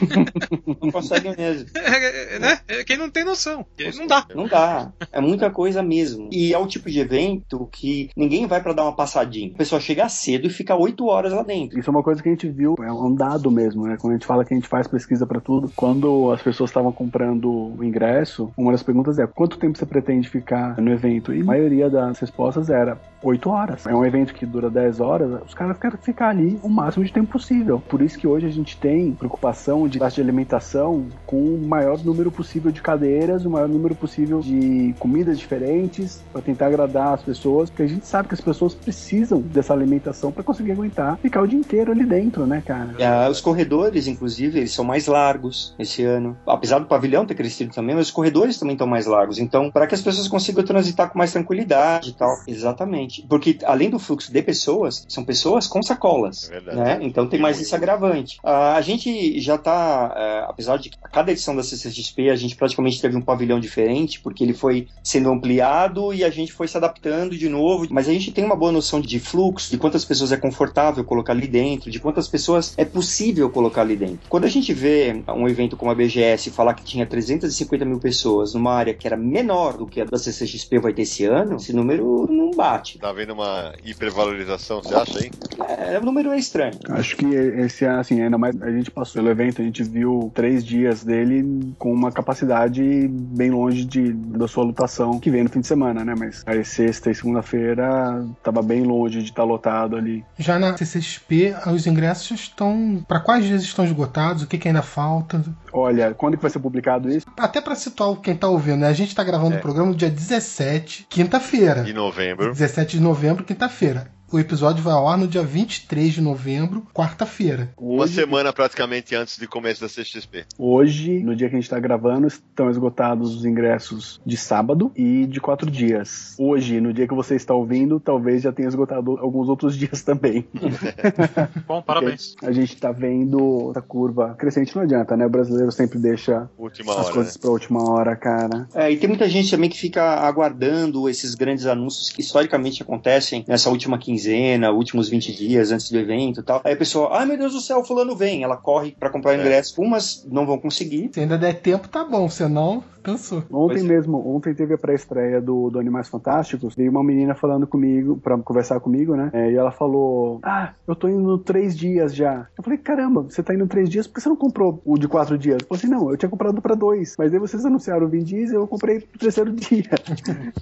não consegue mesmo. É, é, né? é, quem não tem noção. Não dá. Não dá. É muita coisa mesmo. E é o tipo de evento que ninguém vai para dar uma passadinha. A pessoa chega cedo e fica oito horas lá dentro. Isso é uma coisa que a gente viu, é um dado mesmo, né? Quando a gente fala que a gente faz pesquisa para tudo, quando as pessoas estavam comprando o ingresso, uma das perguntas é quanto tempo você pretende ficar no evento? E a maioria das respostas era 8 horas. É um evento que dura 10 horas, os caras querem ficar ali o máximo de tempo possível. Por isso que hoje a gente tem preocupação de taxa de alimentação com o maior número possível de cadeiras, o maior número possível de comidas diferentes, para tentar agradar as pessoas, porque a gente sabe que as pessoas precisam dessa alimentação para conseguir aguentar ficar o dia inteiro ali dentro, né, cara? É, os corredores, inclusive, eles são mais largos esse ano. Apesar do pavilhão ter crescido também, mas os corredores também estão mais largos. Então, para que as pessoas consigam transitar com mais tranquilidade e tal. Exatamente. Porque além do fluxo de pessoas, são pessoas com sacolas. É né? Então tem mais esse agravante. Uh, a gente já está, é, apesar de cada edição da CCXP a gente praticamente teve um pavilhão diferente, porque ele foi sendo ampliado e a gente foi se adaptando de novo. Mas a gente tem uma boa noção de fluxo, de quantas pessoas é confortável colocar ali dentro, de quantas pessoas é possível colocar ali dentro. Quando a gente vê um evento como a BGS falar que tinha 350 mil pessoas numa área que era menor do que a da CCXP vai ter esse ano, esse número não bate. Tá vendo uma hipervalorização, você acha, hein? É, o número é estranho. Acho que esse assim, ainda mais a gente passou pelo evento, a gente viu três dias dele com uma capacidade bem longe de, da sua lotação que vem no fim de semana, né? Mas aí sexta e segunda-feira tava bem longe de estar tá lotado ali. Já na CCXP, os ingressos estão. para quais dias estão esgotados? O que, que ainda falta? Olha, quando que vai ser publicado isso? Até para situar quem tá ouvindo, né? A gente tá gravando é. o programa no dia 17, quinta-feira. De novembro. 17 de novembro, quinta-feira. O episódio vai ao ar no dia 23 de novembro, quarta-feira. Uma semana praticamente antes do começo da CXP. Hoje, no dia que a gente está gravando, estão esgotados os ingressos de sábado e de quatro dias. Hoje, no dia que você está ouvindo, talvez já tenha esgotado alguns outros dias também. Bom, parabéns. a gente está vendo a curva crescente, não adianta, né? O brasileiro sempre deixa última as hora, coisas né? para última hora, cara. É, e tem muita gente também que fica aguardando esses grandes anúncios que historicamente acontecem nessa última quinzena quinzena, últimos 20 dias antes do evento e tal. Aí a pessoa, ai meu Deus do céu, fulano vem. Ela corre para comprar o é. ingresso. Umas não vão conseguir. Se ainda der tempo, tá bom. Senão, cansou. Ontem pois é. mesmo, ontem teve a pré-estreia do, do Animais Fantásticos. Veio uma menina falando comigo, pra conversar comigo, né? É, e ela falou: Ah, eu tô indo três dias já. Eu falei: Caramba, você tá indo três dias, por que você não comprou o de quatro dias? Eu falei assim: Não, eu tinha comprado pra dois. Mas aí vocês anunciaram o Vin Diesel eu comprei pro terceiro dia.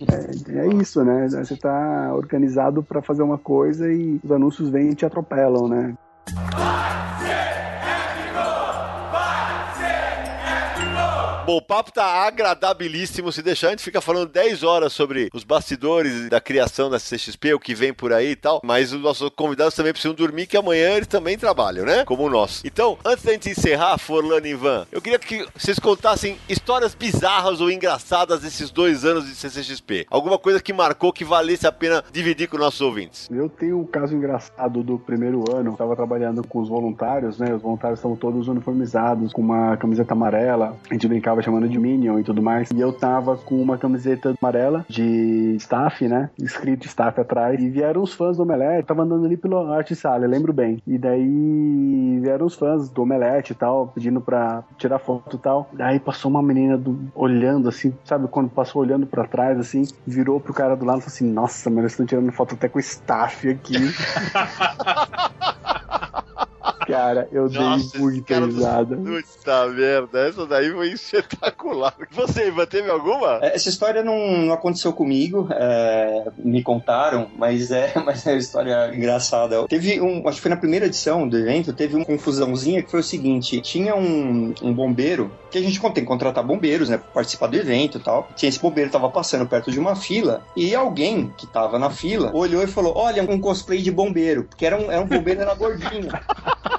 é, é, isso, né? Você tá organizado para fazer uma coisa e os anúncios vêm e te atropelam, né? Bom, o papo tá agradabilíssimo. Se deixar, a gente fica falando 10 horas sobre os bastidores da criação da CXP, o que vem por aí e tal. Mas os nossos convidados também precisam dormir, que amanhã eles também trabalham, né? Como nós. Então, antes da gente encerrar, Forlano e Ivan, eu queria que vocês contassem histórias bizarras ou engraçadas desses dois anos de CCXP. Alguma coisa que marcou que valesse a pena dividir com nossos ouvintes. Eu tenho um caso engraçado do primeiro ano. Eu tava trabalhando com os voluntários, né? Os voluntários estavam todos uniformizados, com uma camiseta amarela. A gente brincava chamando de Minion e tudo mais. E eu tava com uma camiseta amarela de staff, né? Escrito staff atrás. E vieram os fãs do Omelete. Tava andando ali pelo Arte Sala, lembro bem. E daí vieram os fãs do Omelete e tal, pedindo pra tirar foto e tal. Daí passou uma menina do, olhando assim, sabe? Quando passou olhando pra trás, assim, virou pro cara do lado e falou assim: Nossa, mano, eles estão tirando foto até com staff aqui. Cara, eu Nossa, dei muita cara risada. Puta merda, essa daí foi espetacular. Você, Ivan, teve alguma? É, Essa história não, não aconteceu comigo, é, me contaram, mas é, mas é uma história engraçada. Teve um, acho que foi na primeira edição do evento, teve uma confusãozinha que foi o seguinte: tinha um, um bombeiro, que a gente tem que contratar bombeiros, né, pra participar do evento e tal. Tinha esse bombeiro tava passando perto de uma fila e alguém que tava na fila olhou e falou: Olha, um cosplay de bombeiro, porque era um, era um bombeiro, era gordinho.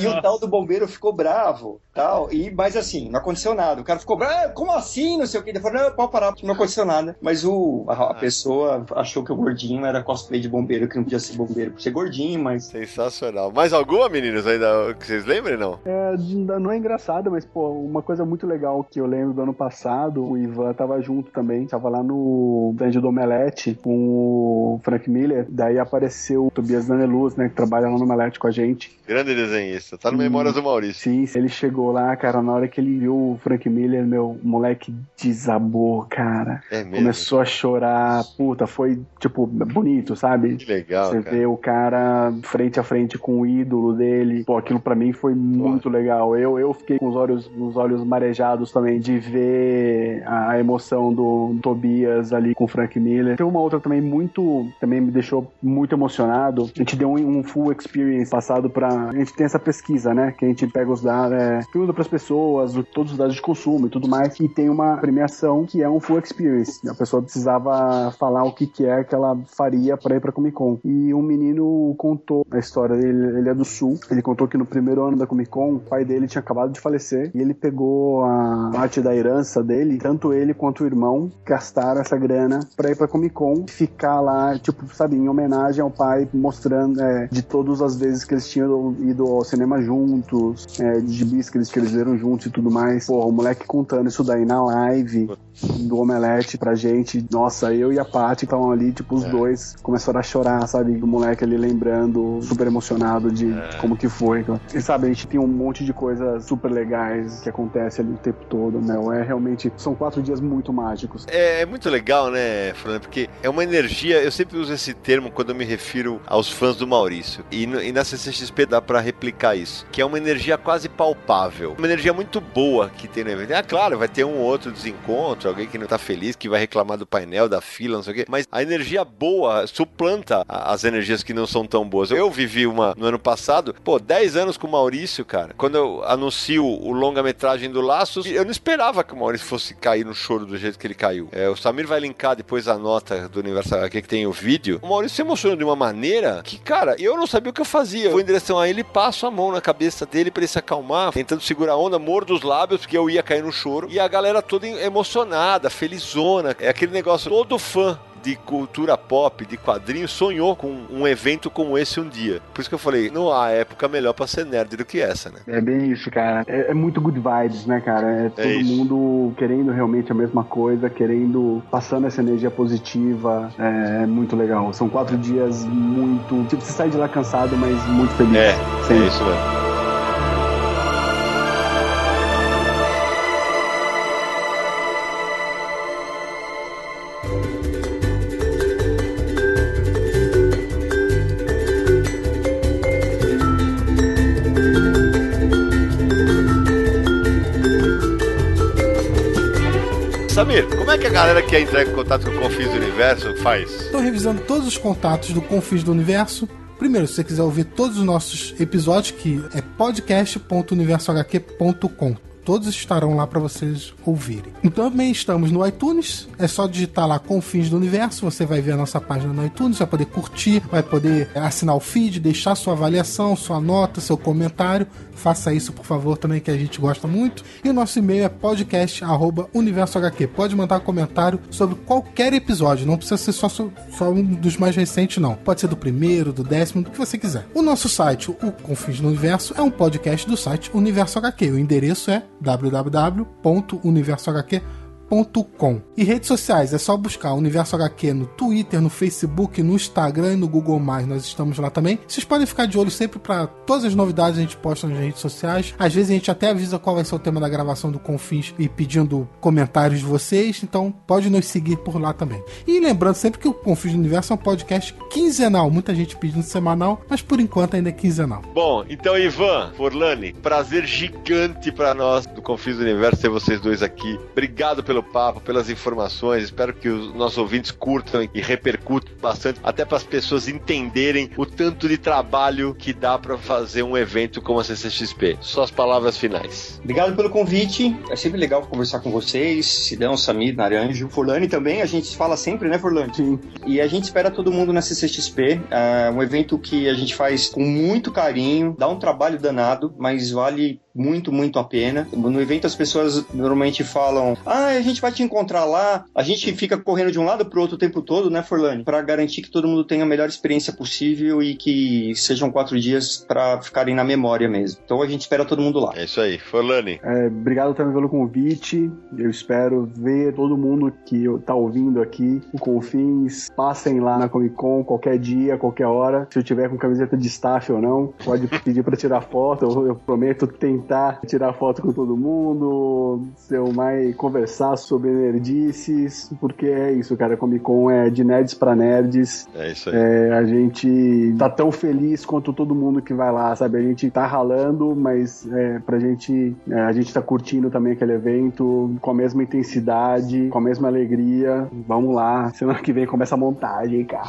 E o tal do bombeiro ficou bravo, tal. E, mas assim, não aconteceu nada. O cara ficou bravo, "Ah, como assim? Não sei o que. Ele falou, não, pode parar, não aconteceu nada. Mas o, a, a pessoa achou que o gordinho era cosplay de bombeiro, que não podia ser bombeiro por ser gordinho, mas. Sensacional. Mais alguma, meninos, ainda que vocês lembrem, não? É, não é engraçado, mas, pô, uma coisa muito legal que eu lembro do ano passado, o Ivan tava junto também, tava lá no stand do Omelete com o Frank Miller, daí apareceu o Tobias Daneluz, né, que trabalha lá no Omelete com a gente. Grande desenhista. Tá no Memórias do Maurício. Sim, ele chegou lá, cara, na hora que ele viu o Frank Miller, meu moleque desabou, cara. É mesmo? Começou a chorar, puta, foi, tipo, bonito, sabe? Que legal, Você cara. vê o cara frente a frente com o ídolo dele. Pô, aquilo pra mim foi muito legal. Eu, eu fiquei com os olhos, os olhos marejados também de ver a emoção do Tobias ali com o Frank Miller. Tem uma outra também muito, também me deixou muito emocionado. A gente deu um, um full experience passado pra. A gente tem essa pesquisa, né? Que a gente pega os dados, é, pergunta pras pessoas, o- todos os dados de consumo e tudo mais. E tem uma premiação que é um full experience. A pessoa precisava falar o que, que é que ela faria pra ir pra Comic Con. E um menino contou a história dele, ele é do sul. Ele contou que no primeiro ano da Comic Con, o pai dele tinha acabado de falecer e ele pegou a parte da herança dele, tanto ele quanto o irmão gastaram essa grana pra ir pra Comic Con ficar lá, tipo, sabe, em homenagem ao pai, mostrando é, de todas as vezes que eles tinham ido ao cinema juntos, é, de gibis que eles, que eles viram juntos e tudo mais. Pô, o moleque contando isso daí na live do Omelete pra gente. Nossa, eu e a Paty estavam ali, tipo, os dois começaram a chorar, sabe? O moleque ali lembrando, super emocionado de, de como que foi. E sabe, a gente tem um monte de coisas super legais que acontece ali o tempo todo, né? É realmente, são quatro dias muito mágicos. É, é muito legal, né, Fernando? Porque é uma energia. Eu sempre uso esse termo quando eu me refiro aos fãs do Maurício. E, e na CCXP dá pra replicar isso. Que é uma energia quase palpável. Uma energia muito boa que tem no evento. Ah, claro, vai ter um outro desencontro, alguém que não tá feliz, que vai reclamar do painel, da fila, não sei o quê. Mas a energia boa suplanta as energias que não são tão boas. Eu vivi uma no ano passado, pô, 10 anos com o Maurício, cara. Quando eu anuncio o longa-metragem do Laços, eu não esperava que o Maurício fosse cair no choro do jeito que ele caiu. É, o Samir vai linkar depois a nota do Universal aqui que tem o vídeo. O Maurício se emocionou de uma maneira que, cara, eu não sabia o que eu fazia. Eu vou em direção a ele e passo a mão na cabeça dele pra ele se acalmar, tentando segurar a onda, mordo os lábios, porque eu ia cair no choro. E a galera toda emocionada, felizona. É aquele negócio, todo fã de cultura pop, de quadrinhos, sonhou com um evento como esse um dia. Por isso que eu falei, não há época melhor pra ser nerd do que essa, né? É bem isso, cara. É, é muito good vibes, né, cara? É todo isso. mundo querendo realmente a mesma coisa, querendo, passando essa energia positiva. É, é muito legal. São quatro dias muito. Tipo, você sai de lá cansado, mas muito feliz. É, Sempre. é isso mesmo. Samir, como é que a galera que quer entrar em contato com o Confins do Universo faz? Estou revisando todos os contatos do Confins do Universo. Primeiro, se você quiser ouvir todos os nossos episódios, que é podcast.universohq.com. Todos estarão lá para vocês ouvirem. Então, também estamos no iTunes. É só digitar lá Confins do Universo. Você vai ver a nossa página no iTunes. Vai poder curtir, vai poder assinar o feed, deixar sua avaliação, sua nota, seu comentário. Faça isso, por favor, também, que a gente gosta muito. E o nosso e-mail é podcast.universohq. Pode mandar comentário sobre qualquer episódio. Não precisa ser só, só um dos mais recentes, não. Pode ser do primeiro, do décimo, do que você quiser. O nosso site, o Confins do Universo, é um podcast do site Universo HQ. O endereço é www.universohq.com universohq.com. E redes sociais, é só buscar Universo HQ no Twitter, no Facebook, no Instagram e no Google+. Nós estamos lá também. Vocês podem ficar de olho sempre para todas as novidades a gente posta nas redes sociais. Às vezes a gente até avisa qual vai ser o tema da gravação do Confins e pedindo comentários de vocês, então pode nos seguir por lá também. E lembrando sempre que o Confins do Universo é um podcast quinzenal, muita gente pedindo semanal, mas por enquanto ainda é quinzenal. Bom, então Ivan, Forlani, prazer gigante para nós do Confins do Universo ter vocês dois aqui. Obrigado pelo papo, pelas informações. Espero que os nossos ouvintes curtam e repercutam bastante, até para as pessoas entenderem o tanto de trabalho que dá para fazer um evento como a CCXP. Suas palavras finais. Obrigado pelo convite. É sempre legal conversar com vocês, Sidão, Samir, Naranjo, Forlani também. A gente fala sempre, né, Forlani? Sim. E a gente espera todo mundo na CCXP. É um evento que a gente faz com muito carinho, dá um trabalho danado, mas vale muito, muito a pena. No evento as pessoas normalmente falam: Ah, a gente vai te encontrar lá. A gente fica correndo de um lado pro outro o tempo todo, né, Forlani? Para garantir que todo mundo tenha a melhor experiência possível e que sejam quatro dias para ficarem na memória mesmo. Então a gente espera todo mundo lá. É isso aí. Forlani. É, obrigado também pelo convite. Eu espero ver todo mundo que tá ouvindo aqui, o Confins, passem lá na Comic Con qualquer dia, qualquer hora. Se eu tiver com camiseta de staff ou não, pode pedir para tirar foto. Eu, eu prometo tentar tirar foto com todo mundo, ser o mais conversar sobre nerdices, porque é isso, cara. Comic Con é de nerds para nerds. É isso aí. É, a gente tá tão feliz quanto todo mundo que vai lá, sabe? A gente tá ralando, mas é, pra gente, é, a gente tá curtindo também aquele evento com a mesma intensidade, com a mesma alegria. Vamos lá, semana que vem começa a montagem, cara.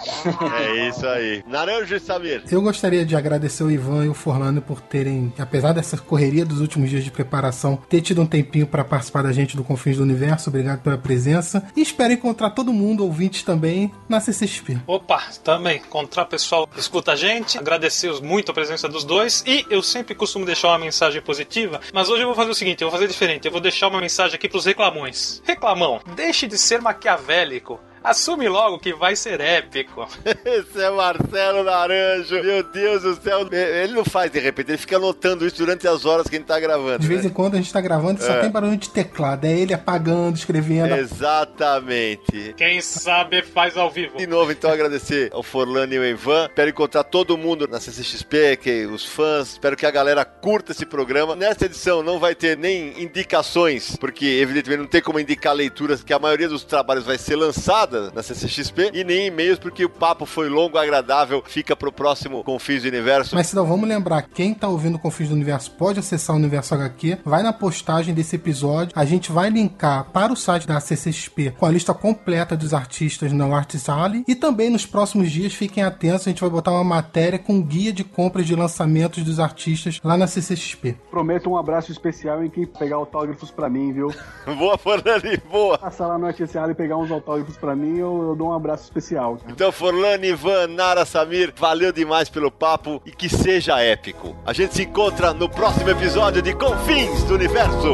É isso aí. Naranjo e Samir. Eu gostaria de agradecer o Ivan e o Forlano por terem, apesar dessa correria dos últimos dias de preparação, ter tido um tempinho para participar da gente do Confins do Universo. Obrigado pela presença. E espero encontrar todo mundo, ouvintes também, na CCXP. Opa, também encontrar pessoal que escuta a gente, agradecer muito a presença dos dois e eu sempre costumo deixar uma mensagem positiva, mas hoje eu vou fazer o seguinte, eu vou fazer diferente, eu vou deixar uma mensagem aqui pros reclamões. Reclamão, deixe de ser maquiavélico. Assume logo que vai ser épico. Esse é Marcelo Naranjo. Meu Deus do céu. Ele não faz de repente, ele fica anotando isso durante as horas que a gente tá gravando. De vez né? em quando a gente tá gravando e só É. tem barulho de teclado. É ele apagando, escrevendo. Exatamente. Quem sabe faz ao vivo. De novo, então, agradecer ao Forlano e ao Ivan. Espero encontrar todo mundo na CCXP, que os fãs. Espero que a galera curta esse programa. Nesta edição não vai ter nem indicações, porque evidentemente não tem como indicar leituras, que a maioria dos trabalhos vai ser lançada na CCXP, e nem e-mails, porque o papo foi longo, agradável. Fica pro próximo Confins do Universo. Mas Cidão, vamos lembrar, quem tá ouvindo o Confins do Universo pode acessar o Universo HQ, vai na postagem desse episódio, a gente vai linkar para o site da CCXP com a lista completa dos artistas no Artist Alley e também nos próximos dias, fiquem atentos, a gente vai botar uma matéria com guia de compras de lançamentos dos artistas lá na CCXP. Prometo um abraço especial em quem pegar autógrafos pra mim, viu? Boa, Forlani, boa. Passar lá no Articiado e pegar uns autógrafos pra mim, eu, eu dou um abraço especial. cara. Então, Forlani, Ivan, Nara, Samir, valeu demais pelo papo e que seja épico. A gente se encontra no próximo episódio de Confins do Universo.